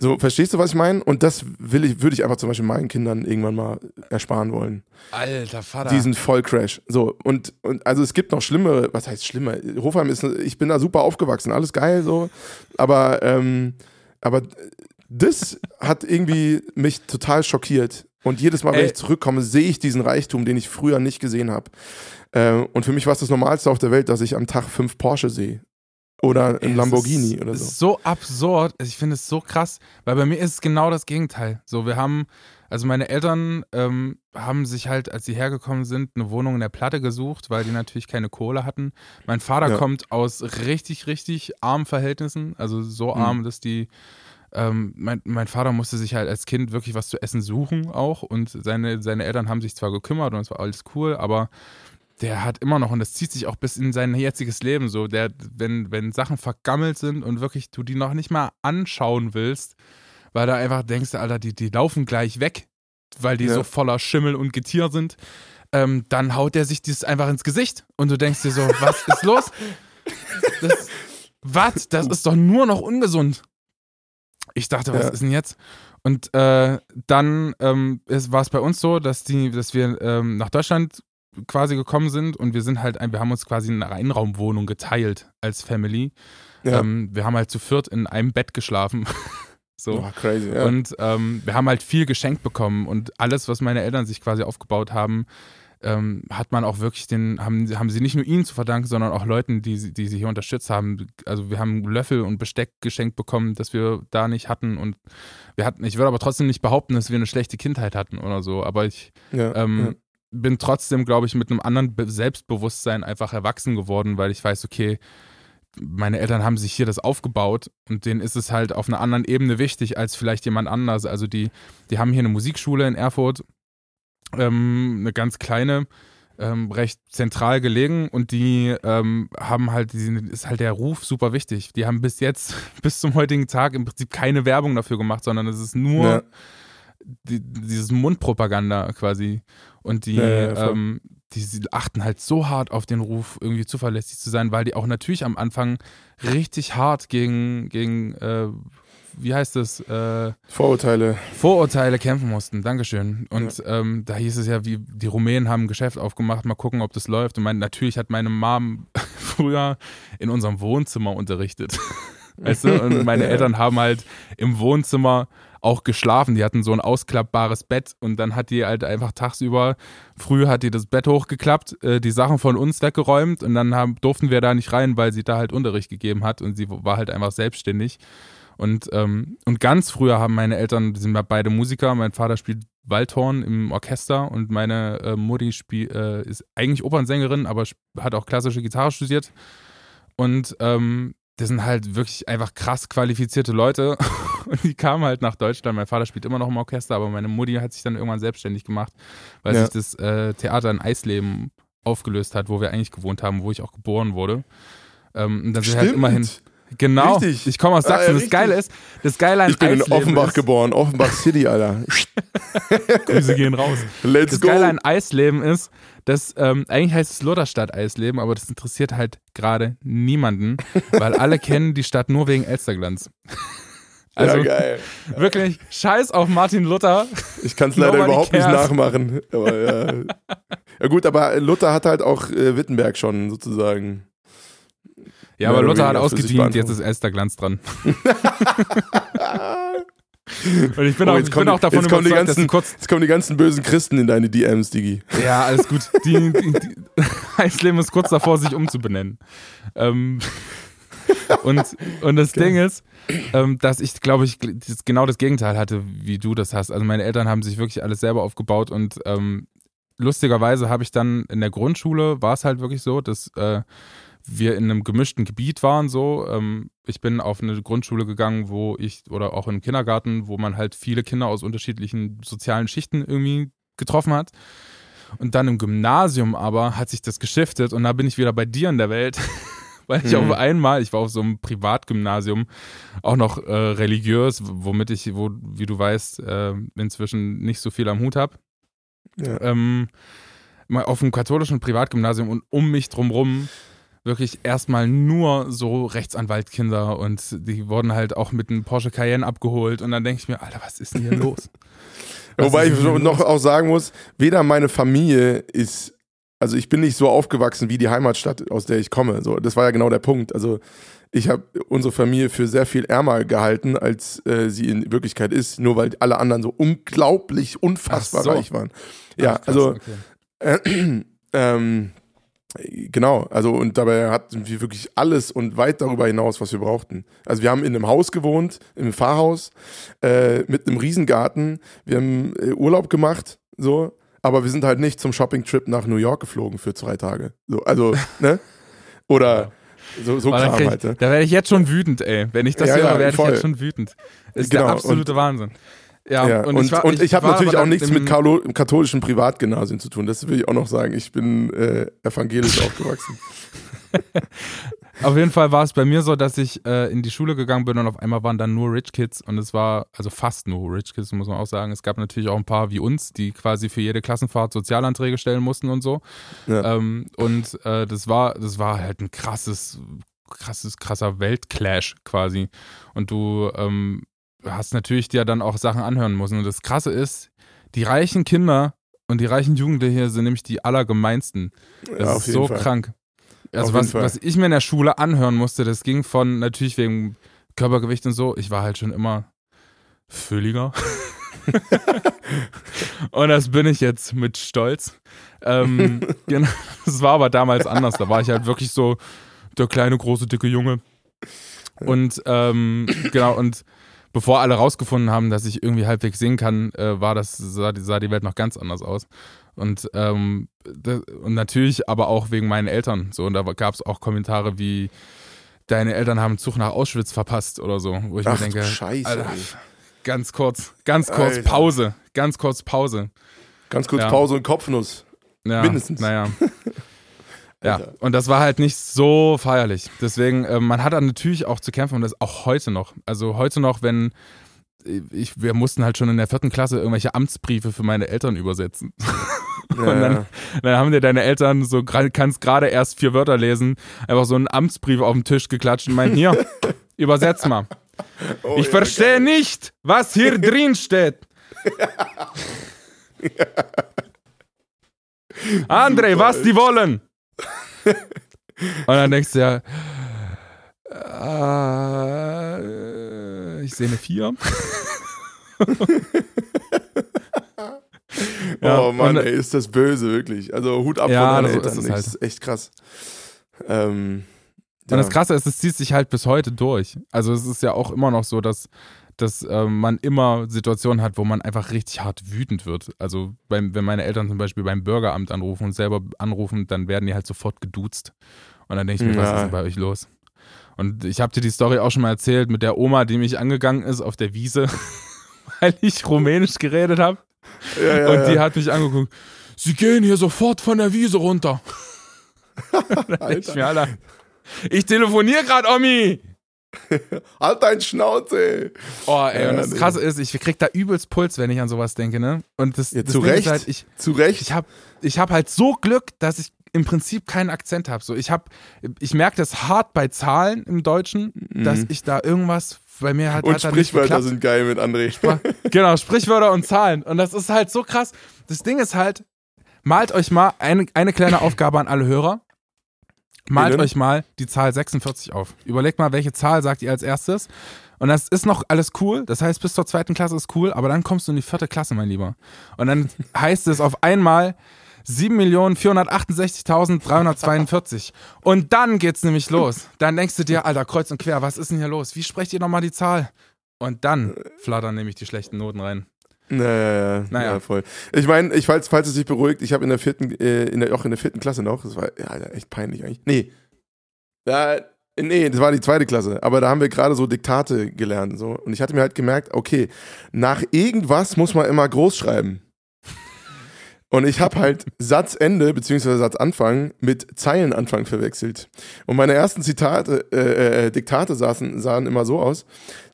So, verstehst du, was ich meine? Und das will ich, würde ich einfach zum Beispiel meinen Kindern irgendwann mal ersparen wollen. Alter Vater. Diesen Vollcrash. So, und, und also es gibt noch schlimmere, was heißt schlimmer? Hofheim ist, ich bin da super aufgewachsen, alles geil, so. Aber, ähm, aber das hat irgendwie mich total schockiert. Und jedes Mal, wenn Ey. ich zurückkomme, sehe ich diesen Reichtum, den ich früher nicht gesehen habe. Äh, und für mich war es das Normalste auf der Welt, dass ich am Tag fünf Porsche sehe. Oder ein Lamborghini oder so. Ist so absurd. Ich finde es so krass, weil bei mir ist es genau das Gegenteil. So, wir haben, also meine Eltern ähm, haben sich halt, als sie hergekommen sind, eine Wohnung in der Platte gesucht, weil die natürlich keine Kohle hatten. Mein Vater ja. kommt aus richtig, richtig armen Verhältnissen, also so mhm. arm, mhm. dass die ähm, mein, mein, Vater musste sich halt als Kind wirklich was zu essen suchen auch und seine, seine Eltern haben sich zwar gekümmert und es war alles cool, aber der hat immer noch, und das zieht sich auch bis in sein jetziges Leben so, der, wenn, wenn Sachen vergammelt sind und wirklich du die noch nicht mal anschauen willst, weil du einfach denkst, Alter, die, die laufen gleich weg, weil die ja. so voller Schimmel und Getier sind, ähm, dann haut der sich dieses einfach ins Gesicht und du denkst dir so, was ist los? Das, was? Das ist doch nur noch ungesund. Ich dachte, was Ja. ist denn jetzt? Und äh, dann ähm, war es bei uns so, dass die, dass wir ähm, nach Deutschland quasi gekommen sind und wir sind halt, ein, wir haben uns quasi eine Einraumwohnung geteilt als Family. Ja. Ähm, wir haben halt zu viert in einem Bett geschlafen. so. Oh, crazy, ja. Und ähm, wir haben halt viel geschenkt bekommen und alles, was meine Eltern sich quasi aufgebaut haben, ähm, hat man auch wirklich den, haben, haben sie nicht nur ihnen zu verdanken, sondern auch Leuten, die, sie- die sie hier unterstützt haben. Also wir haben Löffel und Besteck geschenkt bekommen, das wir da nicht hatten und wir hatten, ich würde aber trotzdem nicht behaupten, dass wir eine schlechte Kindheit hatten oder so, aber ich ja, ähm, bin trotzdem, glaube ich, mit einem anderen Be Selbstbewusstsein einfach erwachsen geworden, weil ich weiß, okay, meine Eltern haben sich hier das aufgebaut und denen ist es halt auf einer anderen Ebene wichtig als vielleicht jemand anders. Also die, die haben hier eine Musikschule in Erfurt, ähm, eine ganz kleine, ähm, recht zentral gelegen und die ähm, haben halt, die sind- ist halt der Ruf super wichtig. Die haben bis jetzt, bis zum heutigen Tag im Prinzip keine Werbung dafür gemacht, sondern es ist nur Ja. die, dieses Mundpropaganda quasi. Und die, Ja, ja, ähm, die, achten halt so hart auf den Ruf, irgendwie zuverlässig zu sein, weil die auch natürlich am Anfang richtig hart gegen, gegen äh, wie heißt es, äh, Vorurteile. Vorurteile kämpfen mussten. Dankeschön. Und ähm, da hieß es ja, wie die Rumänen haben ein Geschäft aufgemacht, mal gucken, ob das läuft. Und mein, natürlich hat meine Mom früher in unserem Wohnzimmer unterrichtet. Weißt du? Und meine Ja. Eltern haben halt im Wohnzimmer auch geschlafen. Die hatten so ein ausklappbares Bett und dann hat die halt einfach tagsüber, früh hat die das Bett hochgeklappt, äh, die Sachen von uns weggeräumt und dann haben, durften wir da nicht rein, weil sie da halt Unterricht gegeben hat und sie war halt einfach selbstständig. Und, ähm, und ganz früher haben meine Eltern, die sind beide Musiker, mein Vater spielt Waldhorn im Orchester und meine äh, Mutti spiel, äh, ist eigentlich Opernsängerin, aber hat auch klassische Gitarre studiert. Und ähm, das sind halt wirklich einfach krass qualifizierte Leute. Und die kamen halt nach Deutschland. Mein Vater spielt immer noch im Orchester, aber meine Mutti hat sich dann irgendwann selbstständig gemacht, weil Ja. sich das äh, Theater in Eisleben aufgelöst hat, wo wir eigentlich gewohnt haben, wo ich auch geboren wurde. Ähm, und dann sind wir halt immerhin. Genau. Richtig. Ich komme aus Sachsen. das richtig. Geile ist, das Geile an Ich bin in Eisleben Offenbach ist, geboren, Offenbach City, Alter. Grüße gehen raus. Let's Das go. Geile an Eisleben ist, dass ähm, eigentlich heißt es Lutherstadt Eisleben, aber das interessiert halt gerade niemanden, weil alle kennen die Stadt nur wegen Elsterglanz. Also ja, geil. wirklich, scheiß auf Martin Luther. Ich kann es leider Nobody überhaupt nicht cares. nachmachen. Aber, ja. ja gut, aber Luther hat halt auch äh, Wittenberg schon sozusagen. Ja, aber Luther hat ausgedient, jetzt ist Elsterglanz dran. Und ich bin Oh, auch, ich kommen bin auch die- davon überzeugt, dass ganzen- die kurz. Jetzt kommen die ganzen bösen Christen in deine DMs, Digi. Ja, alles gut. Die, die, die, Eisleben ist kurz davor, sich umzubenennen. Ähm, und, und das Ding ist, ähm, dass ich, glaube ich, das- genau das Gegenteil hatte, wie du das hast. Also meine Eltern haben sich wirklich alles selber aufgebaut und ähm, lustigerweise habe ich dann in der Grundschule, war es halt wirklich so, dass äh, wir in einem gemischten Gebiet waren so. Ähm, ich bin auf eine Grundschule gegangen, wo ich, oder auch in einen Kindergarten, wo man halt viele Kinder aus unterschiedlichen sozialen Schichten irgendwie getroffen hat. Und dann im Gymnasium aber hat sich das geschiftet und da bin ich wieder bei dir in der Welt. Weil ich Mhm. auf einmal, ich war auf so einem Privatgymnasium, auch noch äh, religiös, womit ich, wo, wie du weißt, äh, inzwischen nicht so viel am Hut habe. Ja. Ähm, auf einem katholischen Privatgymnasium und um mich drumrum wirklich erstmal nur so Rechtsanwaltkinder und die wurden halt auch mit einem Porsche Cayenne abgeholt und dann denke ich mir, Alter, was ist denn hier los? Was Wobei ich noch los? auch sagen muss, weder meine Familie ist, also ich bin nicht so aufgewachsen wie die Heimatstadt, aus der ich komme. So, das war ja genau der Punkt. Also ich habe unsere Familie für sehr viel ärmer gehalten, als äh, sie in Wirklichkeit ist, nur weil alle anderen so unglaublich, unfassbar so. reich waren. Ja, Ach, krass, also okay. äh, ähm, genau, also und dabei hatten wir wirklich alles und weit darüber hinaus, was wir brauchten. Also wir haben in einem Haus gewohnt, im Pfarrhaus, äh, mit einem Riesengarten. Wir haben äh, Urlaub gemacht, so, aber wir sind halt nicht zum Shopping-Trip nach New York geflogen für zwei Tage. So, also, ne? Oder so, so dann Kram ich, halt. Ne? Da werde ich jetzt schon wütend, ey. Wenn ich das Ja, höre, ja, werde ich jetzt schon wütend. Ist Genau, der absolute Wahnsinn. Ja, Ja, und, und ich, war- habe war natürlich auch nichts mit Carlo, katholischen Privatgymnasien zu tun. Das will ich auch noch sagen. Ich bin äh, evangelisch aufgewachsen. Auf jeden Fall war es bei mir so, dass ich äh, in die Schule gegangen bin und auf einmal waren dann nur Rich Kids und es war, also fast nur Rich Kids, muss man auch sagen. Es gab natürlich auch ein paar wie uns, die quasi für jede Klassenfahrt Sozialanträge stellen mussten und so. Ja. Ähm, und äh, das war, das war halt ein krasses, krasses, krasser Weltclash quasi. Und du ähm, hast natürlich dir dann auch Sachen anhören müssen. Und das Krasse ist, die reichen Kinder und die reichen Jugendliche hier sind nämlich die allergemeinsten. Das Ja, auf ist so Fall. krank. Also was, was ich mir in der Schule anhören musste, das ging von natürlich wegen Körpergewicht und so. Ich war halt schon immer fülliger. und das bin ich jetzt mit Stolz. Ähm, genau, das war aber damals anders. Da war ich halt wirklich so der kleine, große, dicke Junge. Und ähm, genau, und bevor alle rausgefunden haben, dass ich irgendwie halbwegs singen kann, äh, war das, sah, die- sah die Welt noch ganz anders aus. Und, ähm, das, und natürlich aber auch wegen meinen Eltern. So, und da gab es auch Kommentare wie, deine Eltern haben einen Zug nach Auschwitz verpasst oder so, wo ich Ach, mir denke, Scheiße, Alter, ganz kurz, ganz kurz Alter. Pause, ganz kurz Pause. Ganz kurz Ja. Pause und Kopfnuss. Ja, Mindestens. Naja. Ja, und das war halt nicht so feierlich. Deswegen, äh, man hat dann natürlich auch zu kämpfen und das auch heute noch. Also heute noch, wenn ich, wir mussten halt schon in der vierten Klasse irgendwelche Amtsbriefe für meine Eltern übersetzen. Ja, Und dann, ja. dann haben dir deine Eltern so, kannst gerade erst vier Wörter lesen, einfach so einen Amtsbrief auf den Tisch geklatscht und meinen, hier, übersetz mal. Oh, Ich ja, verstehe nicht, was hier drin steht. André, Super, was die wollen? Und dann denkst du ja, äh, ich sehe eine 4. Ja, oh Mann, und- ey, ist das böse, wirklich. Also Hut ab Ja, von deinen Eltern. ist es das halt. ist echt krass. Ähm, Und das Krasse ist, es zieht sich halt bis heute durch. Also es ist ja auch immer noch so, dass, dass ähm, man immer Situationen hat, wo man einfach richtig hart wütend wird. Also beim, wenn meine Eltern zum Beispiel beim Bürgeramt anrufen und selber anrufen, dann werden die halt sofort geduzt. Und dann denke ich mir, was Ja. ist denn bei euch los? Und ich habe dir die Story auch schon mal erzählt mit der Oma, die mich angegangen ist auf der Wiese, weil ich Rumänisch geredet habe. ja, ja, Und die ja. hat mich angeguckt. Sie gehen hier sofort von der Wiese runter. Ich mir, Alter, ich telefoniere gerade, Omi. Halt dein Schnauze! Oh, ey, und das. Krasse ist, ich krieg da übelst Puls, wenn ich an sowas denke, ne? Und das, Ja, das zu Recht. ist halt, ich, Zu Recht. ich habe ich hab halt so Glück, dass ich im Prinzip keinen Akzent habe. So, ich habe, ich merke das hart bei Zahlen im Deutschen, dass ich da irgendwas bei mir halt Mhm. und hat Sprichwörter sind geil mit André. Genau, Sprichwörter und Zahlen. Und das ist halt so krass. Das Ding ist halt, malt euch mal eine, eine kleine Aufgabe an alle Hörer. Malt euch mal die Zahl 46 auf. Überlegt mal, welche Zahl sagt ihr als erstes. Und das ist noch alles cool. Das heißt, bis zur zweiten Klasse ist cool, aber dann kommst du in die vierte Klasse, mein Lieber. Und dann heißt es auf einmal 7.468.342. Und dann geht's nämlich los. Dann denkst du dir, Alter, kreuz und quer, was ist denn hier los? Wie sprecht ihr nochmal die Zahl? Und dann flattern nämlich die schlechten Noten rein. Naja, Naja. ja, voll. Ich meine, ich, falls, falls es sich beruhigt, ich habe in der vierten, äh, in der, auch in der vierten Klasse noch, das war ja, echt peinlich eigentlich. Nee. Ja, nee, das war die zweite Klasse, aber da haben wir gerade so Diktate gelernt. So. Und ich hatte mir halt gemerkt, okay, nach irgendwas muss man immer groß schreiben. Und ich habe halt Satzende bzw. Satzanfang mit Zeilenanfang verwechselt. Und meine ersten Zitate, äh, äh, Diktate saßen, sahen immer so aus,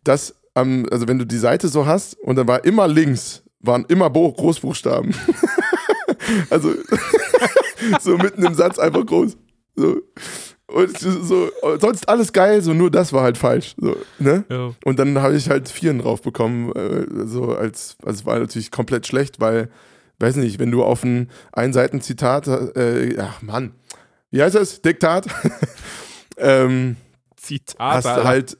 dass am, also wenn du die Seite so hast und dann war immer links, waren immer Bo Großbuchstaben. also so mitten im Satz einfach groß. So. Und so, sonst alles geil, so nur das war halt falsch. So, ne? Ja. Und dann habe ich halt Vieren drauf bekommen, äh, so als, also war natürlich komplett schlecht, weil, weiß nicht, wenn du auf ein Einseiten-Zitat, äh, ach Mann, wie heißt das? Diktat? ähm, Zitat. hast du halt,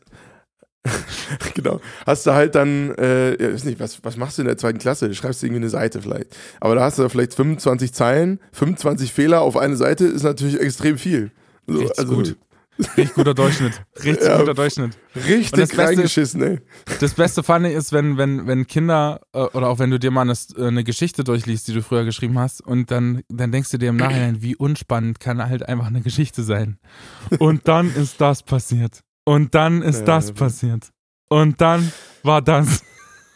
genau, hast du halt dann, äh, ja, weiß nicht, was, was machst du in der zweiten Klasse? Du schreibst irgendwie eine Seite vielleicht. Aber da hast du vielleicht 25 Zeilen, 25 Fehler auf eine Seite ist natürlich extrem viel. So, Richtig gut. Richtig guter Durchschnitt. Richtig Ja. guter Durchschnitt. Und das Richtig Beste reingeschissen, ey. Das Beste fand ich ist, wenn, wenn, wenn Kinder äh, oder auch wenn du dir mal eine, äh, eine Geschichte durchliest, die du früher geschrieben hast, und dann, dann denkst du dir im Nachhinein, wie unspannend kann halt einfach eine Geschichte sein. Und dann ist das passiert. Und dann ist Ja, das ja. passiert. Und dann war das.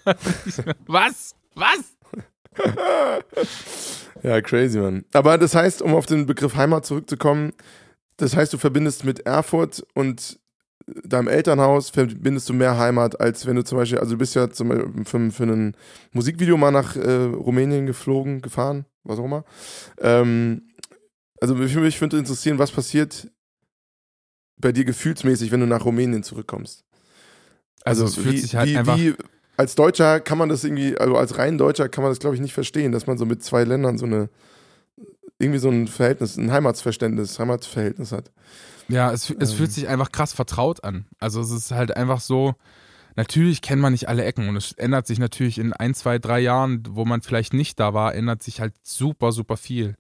Was? Was? Ja, crazy, Mann. Aber das heißt, um auf den Begriff Heimat zurückzukommen, das heißt, du verbindest mit Erfurt und deinem Elternhaus verbindest du mehr Heimat, als wenn du zum Beispiel, also du bist ja zum Beispiel für, für ein Musikvideo mal nach äh, Rumänien geflogen, gefahren, was auch immer. Ähm, also mich, mich würde interessieren, was passiert bei dir gefühlsmäßig, wenn du nach Rumänien zurückkommst? Also, es fühlt wie, sich halt wie, einfach. Wie, als Deutscher kann man das irgendwie, also als rein Deutscher kann man das, glaube ich, nicht verstehen, dass man so mit zwei Ländern so eine, irgendwie so ein Verhältnis, ein Heimatsverständnis, Heimatsverhältnis hat. Ja, es, es Ähm. fühlt sich einfach krass vertraut an. Also es ist halt einfach so, natürlich kennt man nicht alle Ecken und es ändert sich natürlich in ein, zwei, drei Jahren, wo man vielleicht nicht da war, ändert sich halt super, super viel.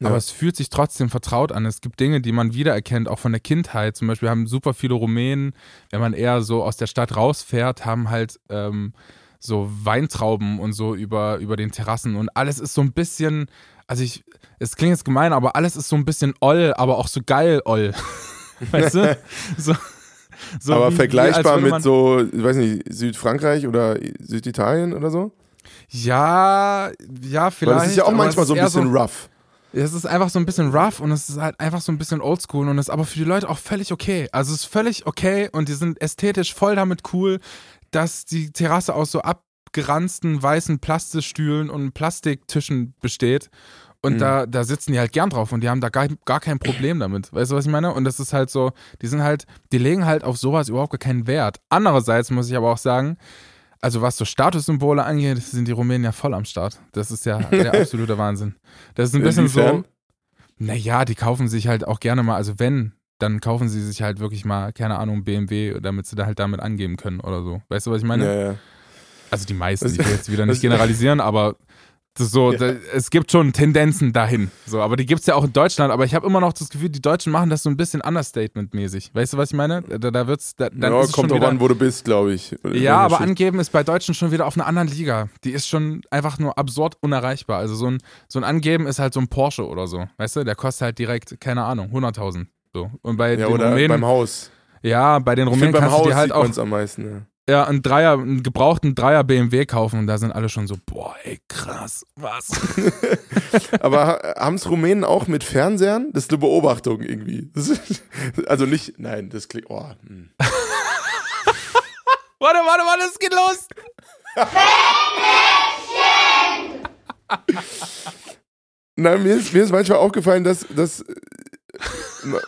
Ja. Aber es fühlt sich trotzdem vertraut an. Es gibt Dinge, die man wiedererkennt, auch von der Kindheit. Zum Beispiel haben super viele Rumänen, wenn man eher so aus der Stadt rausfährt, haben halt ähm, so Weintrauben und so über, über den Terrassen und alles ist so ein bisschen, also ich, es klingt jetzt gemein, aber alles ist so ein bisschen oll, aber auch so geil oll. weißt du? So, so Aber wie- wie vergleichbar würde mit so, ich weiß nicht, Südfrankreich oder Süditalien oder so? Ja, ja, vielleicht. Weil das ist ja auch manchmal so ein bisschen rough. Es ist einfach so ein bisschen rough und es ist halt einfach so ein bisschen oldschool und ist aber für die Leute auch völlig okay. Also es ist völlig okay und die sind ästhetisch voll damit cool, dass die Terrasse aus so abgeranzten weißen Plastikstühlen und Plastiktischen besteht. Und Mhm. da, da sitzen die halt gern drauf und die haben da gar, gar kein Problem damit. Weißt du, was ich meine? Und das ist halt so, die sind halt, die legen halt auf sowas überhaupt gar keinen Wert. Andererseits muss ich aber auch sagen, also was so Statussymbole angeht, sind die Rumänen ja voll am Start. Das ist ja der absolute Wahnsinn. Das ist ein bisschen Inwiefern? so, naja, die kaufen sich halt auch gerne mal, also wenn, dann kaufen sie sich halt wirklich mal, keine Ahnung, BMW, damit sie da halt damit angeben können oder so. Weißt du, was ich meine? Ja, ja. Also die meisten, ich will jetzt wieder nicht generalisieren, aber so, Ja. da, es gibt schon Tendenzen dahin. So, aber die gibt es ja auch in Deutschland, aber ich habe immer noch das Gefühl, die Deutschen machen das so ein bisschen Understatement-mäßig. Weißt du, was ich meine? Da, da wird's, da, dann ja, ist es kommt drauf an, wo du bist, glaube ich. ja, aber angeben ist bei Deutschen schon wieder auf einer anderen Liga. Die ist schon einfach nur absurd unerreichbar. Also so ein, so ein Angeben ist halt so ein Porsche oder so. Weißt du, der kostet halt direkt, keine Ahnung, 100.000. So. Und bei Ja, den oder Rumänen, beim Haus. ja, bei den Rumänen kannst du Haus dir halt auch am meisten. Ja. Ja, einen Dreier, einen gebrauchten Dreier BMW kaufen und da sind alle schon so, boah, ey, krass, was? Aber haben es Rumänen auch mit Fernsehern? Das ist eine Beobachtung irgendwie. Ist, also nicht, nein, das klingt, oh. hm. warte, warte, warte, es geht los. Nein, mir ist, mir ist manchmal aufgefallen, dass, dass äh,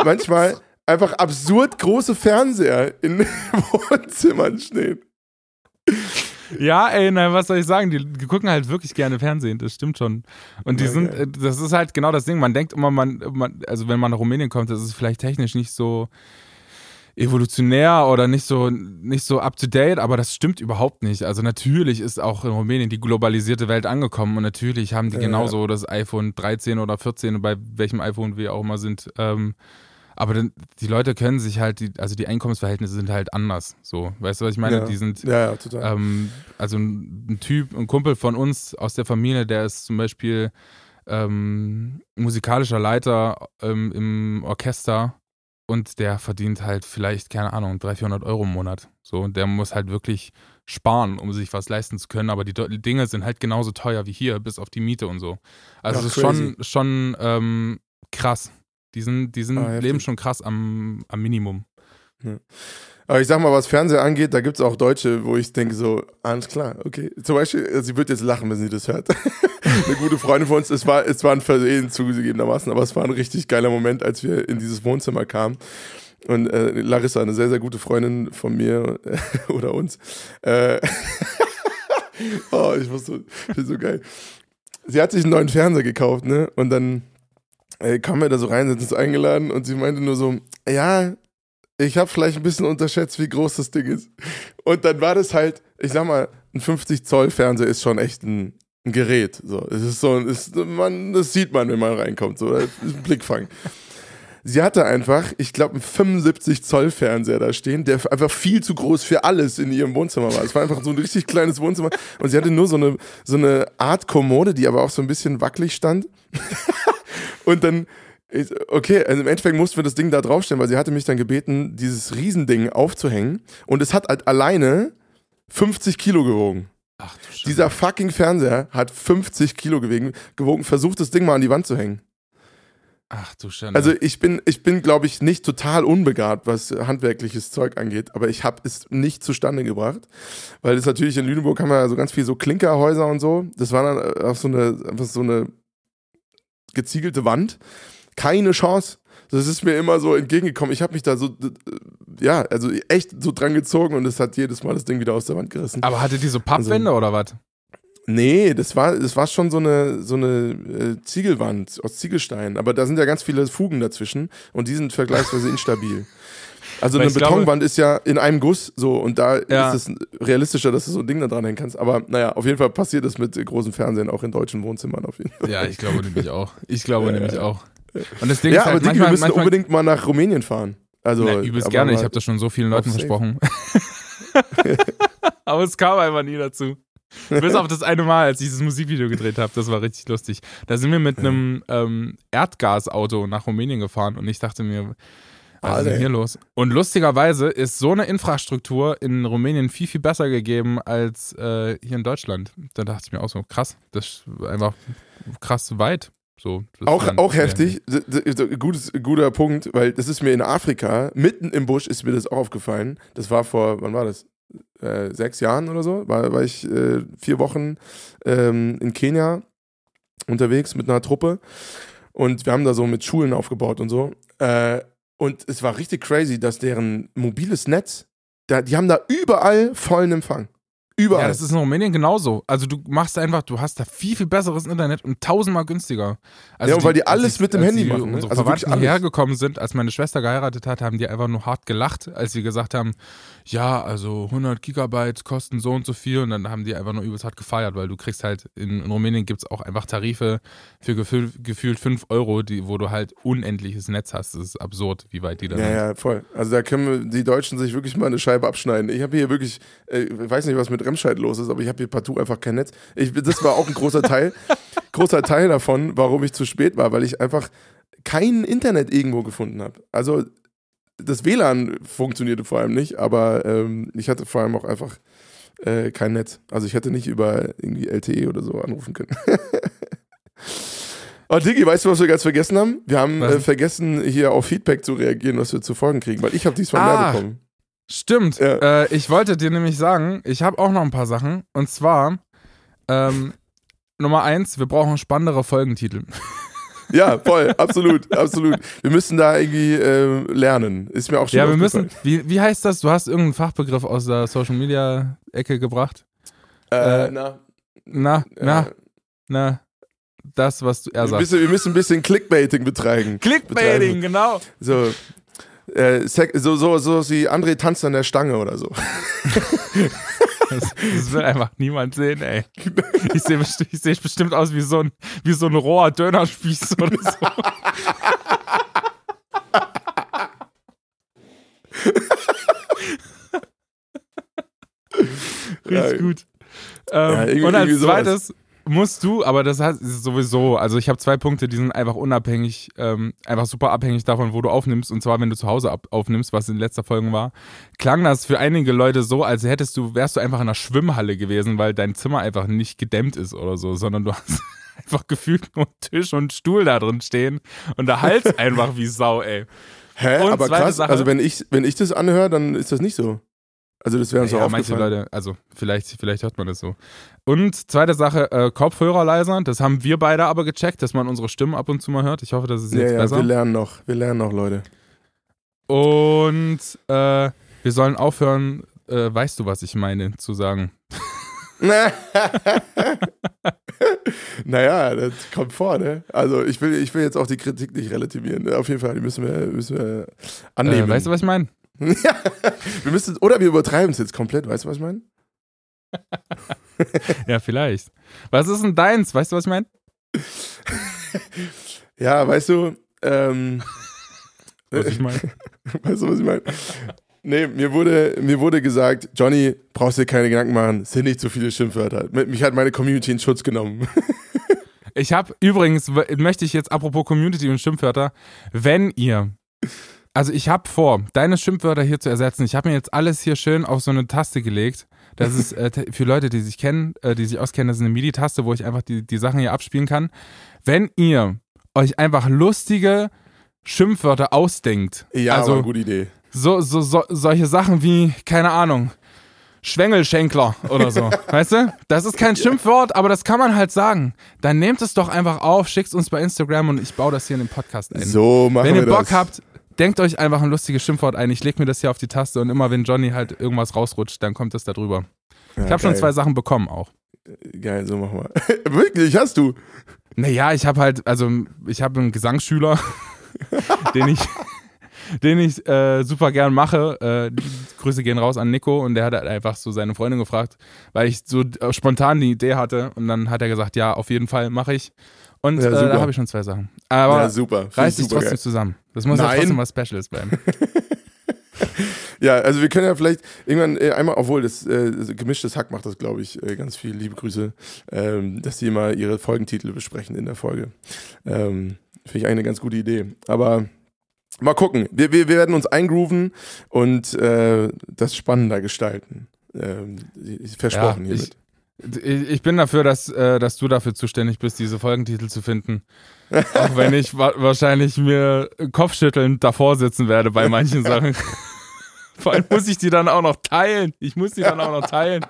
manchmal einfach absurd große Fernseher in Wohnzimmern stehen. Ja, ey, nein, was soll ich sagen? Die, gucken halt wirklich gerne Fernsehen, das stimmt schon. Und die Ja, sind, geil. äh, das ist halt genau das Ding. Man denkt immer, man, man, also wenn man nach Rumänien kommt, das ist vielleicht technisch nicht so evolutionär oder nicht so, nicht so up to date, aber das stimmt überhaupt nicht. Also natürlich ist auch in Rumänien die globalisierte Welt angekommen und natürlich haben die Ja, genauso das iPhone 13 oder 14, bei welchem iPhone wir auch immer sind, ähm, aber dann, die Leute können sich halt, die, also die Einkommensverhältnisse sind halt anders. So, weißt du, was ich meine? Ja. Die sind, Ja, ja, total. ähm, also ein, ein Typ, ein Kumpel von uns aus der Familie, der ist zum Beispiel ähm, musikalischer Leiter ähm, im Orchester und der verdient halt vielleicht, keine Ahnung, 300, 400 Euro im Monat. So, und der muss halt wirklich sparen, um sich was leisten zu können. Aber die Dinge sind halt genauso teuer wie hier, bis auf die Miete und so. Also es ist schon, schon ähm, krass. Die sind, die sind Ah, leben schon krass am, am Minimum. Aber ich sag mal, was Fernseher angeht, da gibt es auch Deutsche, wo ich denke so, alles klar, okay. Zum Beispiel, äh, sie wird jetzt lachen, wenn sie das hört. Eine gute Freundin von uns, es war, es war ein Versehen zugegebenermaßen, aber es war ein richtig geiler Moment, als wir in dieses Wohnzimmer kamen. Und äh, Larissa, eine sehr, sehr gute Freundin von mir äh, oder uns. Äh, oh, ich muss so, ich bin so geil. Sie hat sich einen neuen Fernseher gekauft, ne? Und dann äh, kam er da so rein, sind uns eingeladen und sie meinte nur so, ja, ich habe vielleicht ein bisschen unterschätzt, wie groß das Ding ist. Und dann war das halt, ich sag mal, ein 50 Zoll Fernseher ist schon echt ein, ein Gerät. So, es ist so, es, man, das sieht man, wenn man reinkommt. So, das ist ein Blickfang. Sie hatte einfach, ich glaube, einen 75 Zoll Fernseher da stehen, der einfach viel zu groß für alles in ihrem Wohnzimmer war. Es war einfach so ein richtig kleines Wohnzimmer und sie hatte nur so eine, so eine Art Kommode, die aber auch so ein bisschen wackelig stand. und dann, okay, also im Endeffekt mussten wir das Ding da draufstellen, weil sie hatte mich dann gebeten, dieses Riesending aufzuhängen und es hat halt alleine 50 Kilo gewogen. Ach. Dieser fucking Fernseher hat 50 Kilo gewogen, gewogen. Versucht das Ding mal an die Wand zu hängen. Ach du Schande. Also ich bin, ich bin, glaube ich, nicht total unbegabt, was handwerkliches Zeug angeht, aber ich habe es nicht zustande gebracht, weil das natürlich in Lüneburg haben wir ja so ganz viel so Klinkerhäuser und so. Das war dann auf so eine, einfach so eine geziegelte Wand. keine Chance. Das ist mir immer so entgegengekommen. Ich habe mich da so, äh, ja, also echt so dran gezogen und es hat jedes Mal das Ding wieder aus der Wand gerissen. Aber hatte die so Pappwände Also- oder was? Nee, das war, das war schon so eine, so eine äh, Ziegelwand aus Ziegelstein. Aber da sind ja ganz viele Fugen dazwischen und die sind vergleichsweise instabil. Also Weil eine ich glaube- Betonwand ist ja in einem Guss so und da Ja. ist es realistischer, dass du so ein Ding da dran hängen kannst. Aber naja, auf jeden Fall passiert das mit großen Fernsehen auch in deutschen Wohnzimmern auf jeden Fall. Ja, ich glaube nämlich auch. Ich glaube Ja, nämlich ja. auch. Und das Ding Ja, ist aber halt wir manchmal, müssen manchmal unbedingt mal nach Rumänien fahren. Also, Na, übelst aber gerne, ich habe das schon so vielen Leuten versprochen. Aber es kam einfach nie dazu. Bis auf das eine Mal, als ich dieses Musikvideo gedreht habe, das war richtig lustig. Da sind wir mit einem ähm, Erdgasauto nach Rumänien gefahren und ich dachte mir, was ist denn hier los? Und lustigerweise ist so eine Infrastruktur in Rumänien viel, viel besser gegeben als äh, hier in Deutschland. Da dachte ich mir auch so, krass, das ist einfach krass weit. So, Auch, auch heftig, gutes, guter Punkt, weil das ist mir in Afrika, mitten im Busch ist mir das auch aufgefallen. Das war vor, wann war das? Äh, sechs Jahren oder so, war, war ich äh, vier Wochen ähm, in Kenia unterwegs mit einer Truppe und wir haben da so mit Schulen aufgebaut und so. Äh, und es war richtig crazy, dass deren mobiles Netz, da, die haben da überall vollen Empfang. Überall. Ja, das ist in Rumänien genauso. Also du machst einfach, du hast da viel, viel besseres Internet und tausendmal günstiger. Also Ja, und weil die alles ich- mit dem Handy die, machen, ne? Unsere Also Verwandten alles. hierher gekommen sind, als meine Schwester geheiratet hat, haben die einfach nur hart gelacht, als wir gesagt haben, ja, also 100 Gigabyte kosten so und so viel und dann haben die einfach nur übelst hart gefeiert, weil du kriegst halt, in, in Rumänien gibt es auch einfach Tarife für gefühl, gefühlt 5 Euro, die, wo du halt unendliches Netz hast. Das ist absurd, wie weit die da Ja, sind. ja, voll. Also da können wir, die Deutschen sich wirklich mal eine Scheibe abschneiden. Ich habe hier wirklich, äh, ich weiß nicht, was mit Remscheid los ist, aber ich habe hier partout einfach kein Netz. Ich, das war auch ein großer Teil, großer Teil davon, warum ich zu spät war, weil ich einfach kein Internet irgendwo gefunden habe. Also das WLAN funktionierte vor allem nicht, aber ähm, ich hatte vor allem auch einfach äh, kein Netz. Also ich hätte nicht über irgendwie LTE oder so anrufen können. Oh, Digi, weißt du, was wir ganz vergessen haben? Wir haben äh, vergessen, hier auf Feedback zu reagieren, was wir zu Folgen kriegen, weil ich habe diesmal Ah. mehr bekommen. Stimmt. Ja. Äh, ich wollte dir nämlich sagen, ich habe auch noch ein paar Sachen. Und zwar, ähm, Nummer eins, wir brauchen spannendere Folgentitel. Ja, voll, absolut, absolut. Wir müssen da irgendwie äh, lernen. Ist mir auch schon Ja, wir müssen. Wie, wie heißt das? Du hast irgendeinen Fachbegriff aus der Social Media Ecke gebracht. Äh, äh, na, Na, äh, na, na. Das, was du, er wir, sagt. müssen, wir müssen ein bisschen Clickbaiting betreiben. Clickbaiting, genau. So, äh, so, so, so wie André tanzt an der Stange oder so. Das, das will einfach niemand sehen, ey. Ich sehe besti ich seh bestimmt aus wie so ein, wie so ein roher Dönerspieß oder so. Richtig Ja, gut. Ja, Ähm, irgendwie- und als zweites musst du, aber das heißt ist sowieso, also ich habe zwei Punkte, die sind einfach unabhängig, ähm, einfach super abhängig davon, wo du aufnimmst. Und zwar, wenn du zu Hause aufnimmst, was in letzter Folge war, klang das für einige Leute so, als hättest du, wärst du einfach in einer Schwimmhalle gewesen, weil dein Zimmer einfach nicht gedämmt ist oder so, sondern du hast einfach gefühlt nur Tisch und Stuhl da drin stehen und da halt's einfach wie Sau, ey. Hä? Und Aber krass, Sache- also wenn ich, wenn ich das anhöre, dann ist das nicht so. Also das wäre uns Ja, auch manche aufgefallen. Leute, also vielleicht, vielleicht hört man das so. Und zweite Sache, äh, Kopfhörer leiser. Das haben wir beide aber gecheckt, dass man unsere Stimmen ab und zu mal hört. Ich hoffe, das ist Ja, jetzt ja, besser. wir lernen noch, wir lernen noch, Leute. Und äh, wir sollen aufhören, äh, weißt du, was ich meine, zu sagen. naja, das kommt vor, ne? Also ich will, ich will jetzt auch die Kritik nicht relativieren. Ne? Auf jeden Fall, die müssen wir, müssen wir annehmen. Äh, weißt du, was ich meine? Wir müssen, oder wir übertreiben es jetzt komplett, weißt du, was ich meine? Ja, vielleicht. Was ist denn deins? Weißt du, was ich meine? Ja, weißt du, ähm, Was ich meine? weißt du, was ich meine? Nee, mir wurde, mir wurde gesagt, Johnny, brauchst dir keine Gedanken machen, es sind nicht so viele Schimpfwörter. Mich hat meine Community in Schutz genommen. Ich habe übrigens, möchte ich jetzt apropos Community und Schimpfwörter, wenn ihr, also ich habe vor, deine Schimpfwörter hier zu ersetzen. Ich habe mir jetzt alles hier schön auf so eine Taste gelegt. Das ist äh, für Leute, die sich kennen, äh, die sich auskennen, das ist eine MIDI-Taste, wo ich einfach die, die Sachen hier abspielen kann. Wenn ihr euch einfach lustige Schimpfwörter ausdenkt, Ja, also aber gute Idee. so, so, so, solche Sachen wie, keine Ahnung, Schwengelschenkler oder so. weißt du? Das ist kein Schimpfwort, aber das kann man halt sagen. Dann nehmt es doch einfach auf, schickt es uns bei Instagram und ich baue das hier in den Podcast ein. So machen Wenn ihr wir Bock das. habt, denkt euch einfach ein lustiges Schimpfwort ein. Ich leg mir das hier auf die Taste und immer wenn Johnny halt irgendwas rausrutscht, dann kommt das da drüber. Ja, Ich habe schon zwei Sachen bekommen auch. Geil, so machen wir. Wirklich, hast du? Naja, ich habe halt, also ich habe einen Gesangsschüler, den ich, den ich äh, super gern mache. Äh, Grüße gehen raus an Nico und der hat halt einfach so seine Freundin gefragt, weil ich so äh, spontan die Idee hatte und dann hat er gesagt, ja, auf jeden Fall mache ich. Und Ja, äh, da habe ich schon zwei Sachen. Aber ja, super. Reiß ich dich trotzdem geil. zusammen. Das muss ja trotzdem was Specials bleiben. Ja, also wir können ja vielleicht irgendwann äh, einmal, obwohl das äh, gemischtes Hack macht das, glaube ich, äh, ganz viel. Liebe Grüße, ähm, dass die immer ihre Folgentitel besprechen in der Folge. Ähm, Finde ich eine ganz gute Idee. Aber mal gucken. Wir, wir, wir werden uns eingrooven und äh, das spannender gestalten. Ähm, versprochen Ja, hiermit. Ich ich bin dafür, dass, äh, dass du dafür zuständig bist, diese Folgentitel zu finden. Auch wenn ich wa wahrscheinlich mir kopfschüttelnd davor sitzen werde bei manchen Sachen. Vor allem muss ich die dann auch noch teilen. Ich muss die dann auch noch teilen.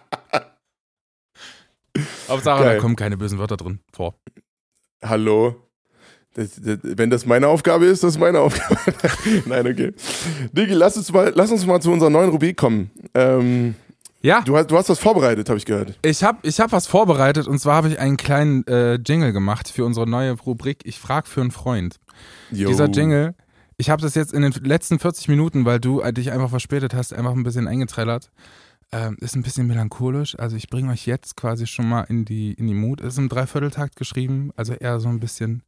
Hauptsache, Geil. da kommen keine bösen Wörter drin vor. Hallo? Das, das, wenn das meine Aufgabe ist, das ist meine Aufgabe. Nein, okay. Digi, lass uns mal, lass uns mal zu unserer neuen Rubrik kommen. Ähm, Ja, du, hast, du hast was vorbereitet, habe ich gehört. ich habe ich hab was vorbereitet und zwar habe ich einen kleinen äh, Jingle gemacht für unsere neue Rubrik Ich frag für einen Freund. Yo. Dieser Jingle, ich habe das jetzt in den letzten 40 Minuten, weil du äh, dich einfach verspätet hast, einfach ein bisschen eingetrellert. Ähm, ist ein bisschen melancholisch. Also ich bringe euch jetzt quasi schon mal in die, in die Mut. Ist im Dreivierteltakt geschrieben, also eher so ein bisschen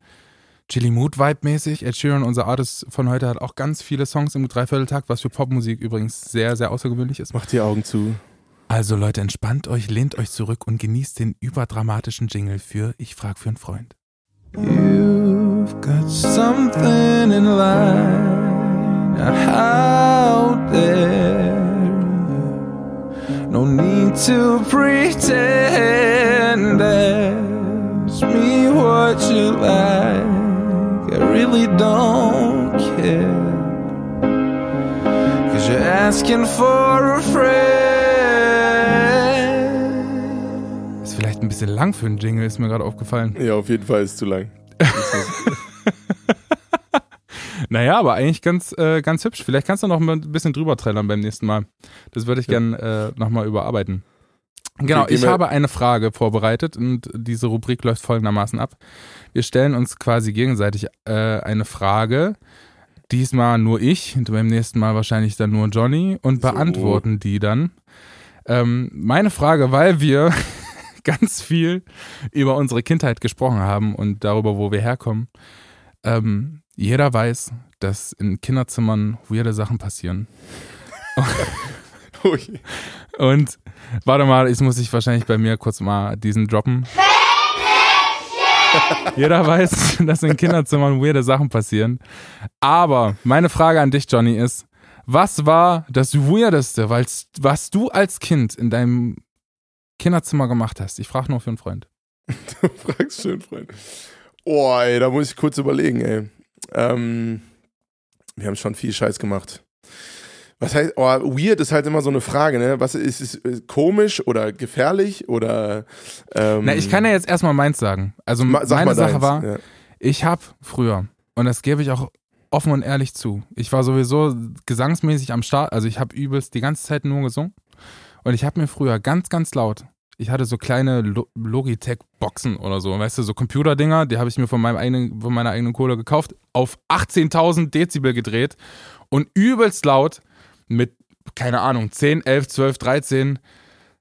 Chili Mood Vibe mäßig. Ed Sheeran, unser Artist von heute, hat auch ganz viele Songs im Dreivierteltakt, was für Popmusik übrigens sehr, sehr außergewöhnlich ist. Mach die Augen zu. Also Leute, entspannt euch, lehnt euch zurück und genießt den überdramatischen Jingle für Ich frag für einen Freund. You've got something in line out there. No need to pretend. Ask me what you like. I really don't care. Cause you're asking for a friend. Bisschen lang für einen Jingle, ist mir gerade aufgefallen. Ja, auf jeden Fall ist zu lang. Naja, aber eigentlich ganz, äh, ganz hübsch. Vielleicht kannst du noch ein bisschen drüber trällern beim nächsten Mal. Das würde ich Ja. gern äh, nochmal überarbeiten. Genau, Okay, ich habe eine Frage vorbereitet und diese Rubrik läuft folgendermaßen ab. Wir stellen uns quasi gegenseitig äh, eine Frage. Diesmal nur ich, und beim nächsten Mal wahrscheinlich dann nur Johnny und So. beantworten die dann. Ähm, meine Frage, weil wir ganz viel über unsere Kindheit gesprochen haben und darüber, wo wir herkommen. Ähm, jeder weiß, dass in Kinderzimmern weirde Sachen passieren. Und warte mal, jetzt muss ich wahrscheinlich bei mir kurz mal diesen droppen. Jeder weiß, dass in Kinderzimmern weirde Sachen passieren. Aber meine Frage an dich, Johnny, ist, was war das Weirdeste, was du als Kind in deinem Kinderzimmer gemacht hast? Ich frage nur für einen Freund. Du fragst schön, Freund. Oh, ey, da muss ich kurz überlegen, ey. Ähm, wir haben schon viel Scheiß gemacht. Was heißt, oh, weird ist halt immer so eine Frage, ne? Was ist äh, komisch oder gefährlich oder ähm, Na, ich kann ja jetzt erstmal meins sagen. Also ma- meine Sache deins, war, ja. Ich habe früher, und das gebe ich auch offen und ehrlich zu, ich war sowieso gesangsmäßig am Start, also ich habe übelst die ganze Zeit nur gesungen. Und ich habe mir früher ganz, ganz laut, ich hatte so kleine Lo Logitech-Boxen oder so, weißt du, so Computerdinger, die habe ich mir von, meinem eigenen, von meiner eigenen Kohle gekauft, auf 18.000 Dezibel gedreht und übelst laut mit, keine Ahnung, 10, 11, 12, 13,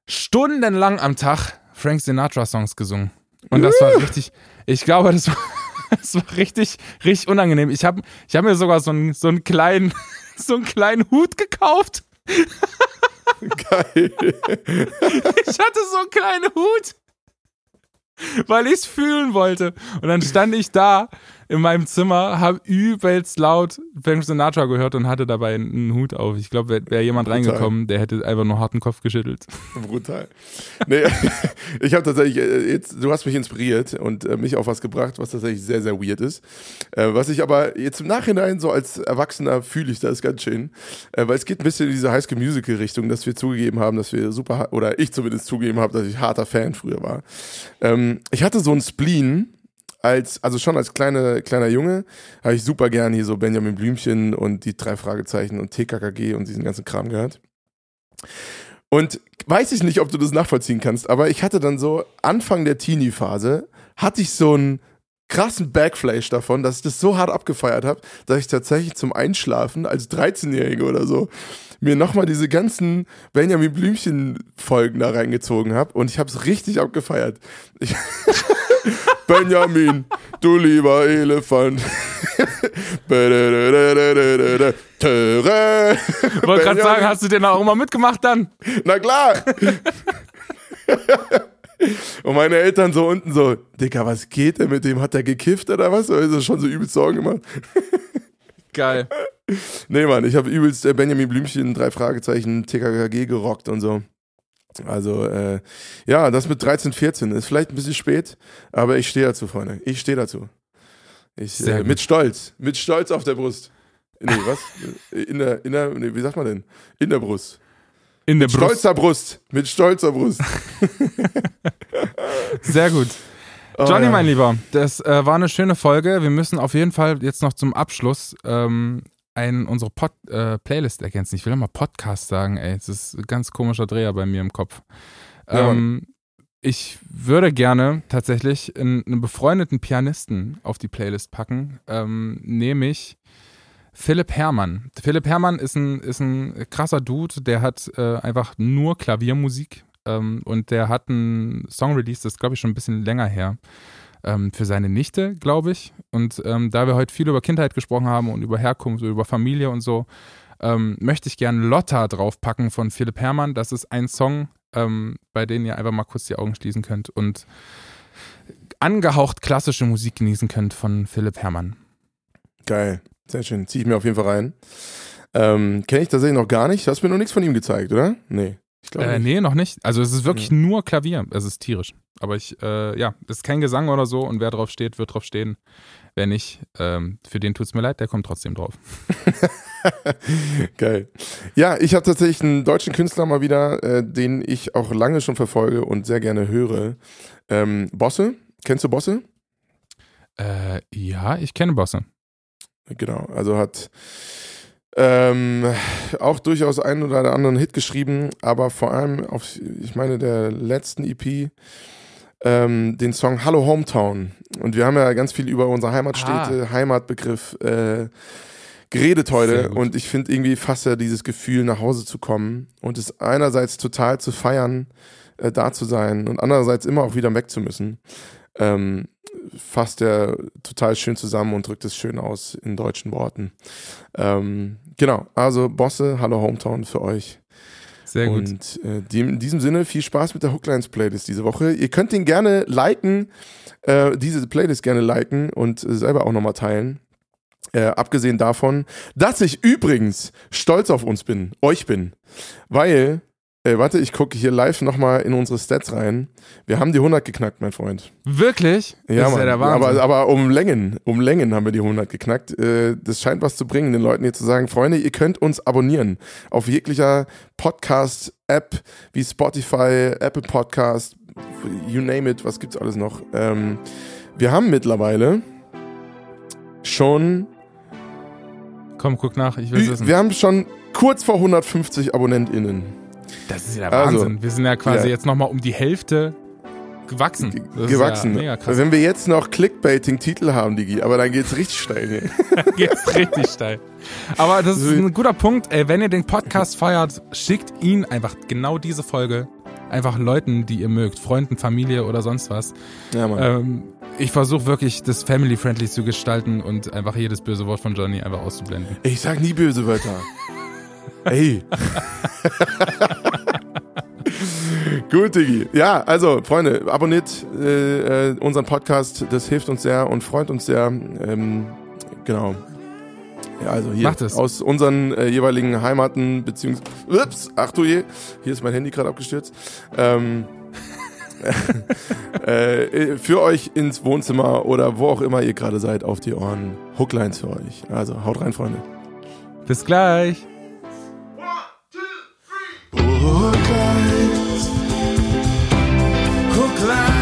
stundenlang am Tag Frank Sinatra-Songs gesungen. Und das war richtig, ich glaube, das war, das war richtig, richtig unangenehm. Ich habe ich hab mir sogar so einen, so einen kleinen, so einen kleinen Hut gekauft. Geil. Ich hatte so einen kleinen Hut, weil ich es fühlen wollte. Und dann stand ich da in meinem Zimmer, habe übelst laut Frank Sinatra gehört und hatte dabei einen Hut auf. Ich glaube, wäre wär jemand Brutal. reingekommen, der hätte einfach nur harten Kopf geschüttelt. Brutal. Nee, ich habe tatsächlich, äh, jetzt, du hast mich inspiriert und äh, mich auf was gebracht, was tatsächlich sehr, sehr weird ist. Äh, was ich aber jetzt im Nachhinein so als Erwachsener fühle ich das ganz schön, weil es geht ein bisschen in diese High School Musical Richtung, dass wir zugegeben haben, dass wir super, oder ich zumindest zugegeben habe, dass ich harter Fan früher war. Ähm, ich hatte so einen Spleen, als, also schon als kleine, kleiner Junge, habe ich super gerne hier so Benjamin Blümchen und die drei Fragezeichen und TKKG und diesen ganzen Kram gehört. Und weiß ich nicht, ob du das nachvollziehen kannst, aber ich hatte dann so Anfang der Teenie-Phase, hatte ich so einen krassen Backflash davon, dass ich das so hart abgefeiert habe, dass ich tatsächlich zum Einschlafen als 13-Jährige oder so mir nochmal diese ganzen Benjamin Blümchen-Folgen da reingezogen habe und ich habe es richtig abgefeiert. Ich Benjamin, du lieber Elefant. Wollte gerade sagen, hast du den auch immer mitgemacht dann? Na klar. Und meine Eltern so unten so, Dicker, was geht denn mit dem? Hat der gekifft oder was? Oder ist er schon so übelst Sorgen gemacht? Geil. Nee, Mann, ich habe übelst äh, Benjamin Blümchen, drei Fragezeichen, TKKG gerockt und so. Also, äh, ja, das mit 13, 14 ist vielleicht ein bisschen spät, aber ich stehe dazu, Freunde. Ich stehe dazu. Ich, äh, mit Stolz. Mit Stolz auf der Brust. Nee, was? In der, in der, nee, wie sagt man denn? In der Brust. In der mit Brust. stolzer Brust. Mit stolzer Brust. Sehr gut. Oh, Johnny, ja. mein Lieber, das äh, war eine schöne Folge. Wir müssen auf jeden Fall jetzt noch zum Abschluss ähm, ein, unsere Pod, äh, Playlist ergänzen. Ich will immer Podcast sagen, ey. Das ist ein ganz komischer Dreher bei mir im Kopf. Ja, ähm, ich würde gerne tatsächlich einen, einen, befreundeten Pianisten auf die Playlist packen, ähm, nämlich Philipp Herrmann. Philipp Herrmann ist ein, ist ein krasser Dude, der hat äh, einfach nur Klaviermusik ähm, und der hat einen Song released, das glaube ich schon ein bisschen länger her ähm, für seine Nichte, glaube ich. Und ähm, da wir heute viel über Kindheit gesprochen haben und über Herkunft, über Familie und so, ähm, möchte ich gerne Lotta draufpacken von Philipp Herrmann. Das ist ein Song, ähm, bei dem ihr einfach mal kurz die Augen schließen könnt und angehaucht klassische Musik genießen könnt von Philipp Herrmann. Geil, sehr schön. Ziehe ich mir auf jeden Fall rein. Ähm, Kenne ich tatsächlich noch gar nicht. Du hast mir noch nichts von ihm gezeigt, oder? Nee. Ich äh, nee, noch nicht. Also es ist wirklich ja. nur Klavier. Es ist tierisch. Aber ich, äh, ja, ist kein Gesang oder so und wer drauf steht, wird drauf stehen. Wer nicht, ähm, für den tut es mir leid, der kommt trotzdem drauf. Geil. Ja, ich habe tatsächlich einen deutschen Künstler mal wieder, äh, den ich auch lange schon verfolge und sehr gerne höre. Ähm, Bosse. Kennst du Bosse? Äh, ja, ich kenne Bosse. Genau, also hat ähm, auch durchaus einen oder anderen Hit geschrieben, aber vor allem auf, ich meine, der letzten EP, ähm, den Song Hallo Hometown. Und wir haben ja ganz viel über unsere Heimatstädte, ah. Heimatbegriff äh, geredet heute. Und ich finde irgendwie fast ja dieses Gefühl, nach Hause zu kommen und es einerseits total zu feiern, äh, da zu sein und andererseits immer auch wieder weg zu müssen. Ähm, fasst er total schön zusammen und drückt es schön aus in deutschen Worten. Ähm, genau, also Bosse, Hallo Hometown für euch. Sehr gut. Und äh, die, in diesem Sinne viel Spaß mit der Hooklines Playlist diese Woche. Ihr könnt ihn gerne liken, äh, diese Playlist gerne liken und äh, selber auch nochmal teilen. Äh, abgesehen davon, dass ich übrigens stolz auf uns bin, euch bin, weil Ey, warte, ich gucke hier live nochmal in unsere Stats rein. Wir haben die 100 geknackt, mein Freund. Wirklich? Ja, das ist ja der Wahnsinn. Aber, aber um Längen, um Längen haben wir die 100 geknackt. Äh, das scheint was zu bringen, den Leuten hier zu sagen, Freunde, ihr könnt uns abonnieren auf jeglicher Podcast-App wie Spotify, Apple Podcast, you name it, was gibt's alles noch. Ähm, wir haben mittlerweile schon Komm, guck nach, ich will wissen. Wir haben schon kurz vor 150 AbonnentInnen. Das ist ja der also, Wahnsinn. Wir sind ja quasi ja. jetzt nochmal um die Hälfte gewachsen. Das gewachsen. Ja Wenn wir jetzt noch Clickbaiting-Titel haben, Digi, aber dann geht's richtig steil. dann geht's richtig steil. Aber das ist ein guter Punkt. Ey, wenn ihr den Podcast feiert, schickt ihn einfach genau diese Folge einfach Leuten, die ihr mögt, Freunden, Familie oder sonst was. Ja, Mann. Ähm, ich versuche wirklich, das family-friendly zu gestalten und einfach jedes böse Wort von Johnny einfach auszublenden. Ich sag nie böse Wörter. Ey. Gut, Digi. Ja, also, Freunde, abonniert äh, äh, unseren Podcast. Das hilft uns sehr und freut uns sehr. Ähm, genau. Ja, also hier Macht es. aus unseren äh, jeweiligen Heimaten, beziehungsweise. Ups, ach du je, hier ist mein Handy gerade abgestürzt. Ähm, äh, für euch ins Wohnzimmer oder wo auch immer ihr gerade seid, auf die Ohren. Hooklines für euch. Also haut rein, Freunde. Bis gleich. Oh, climb.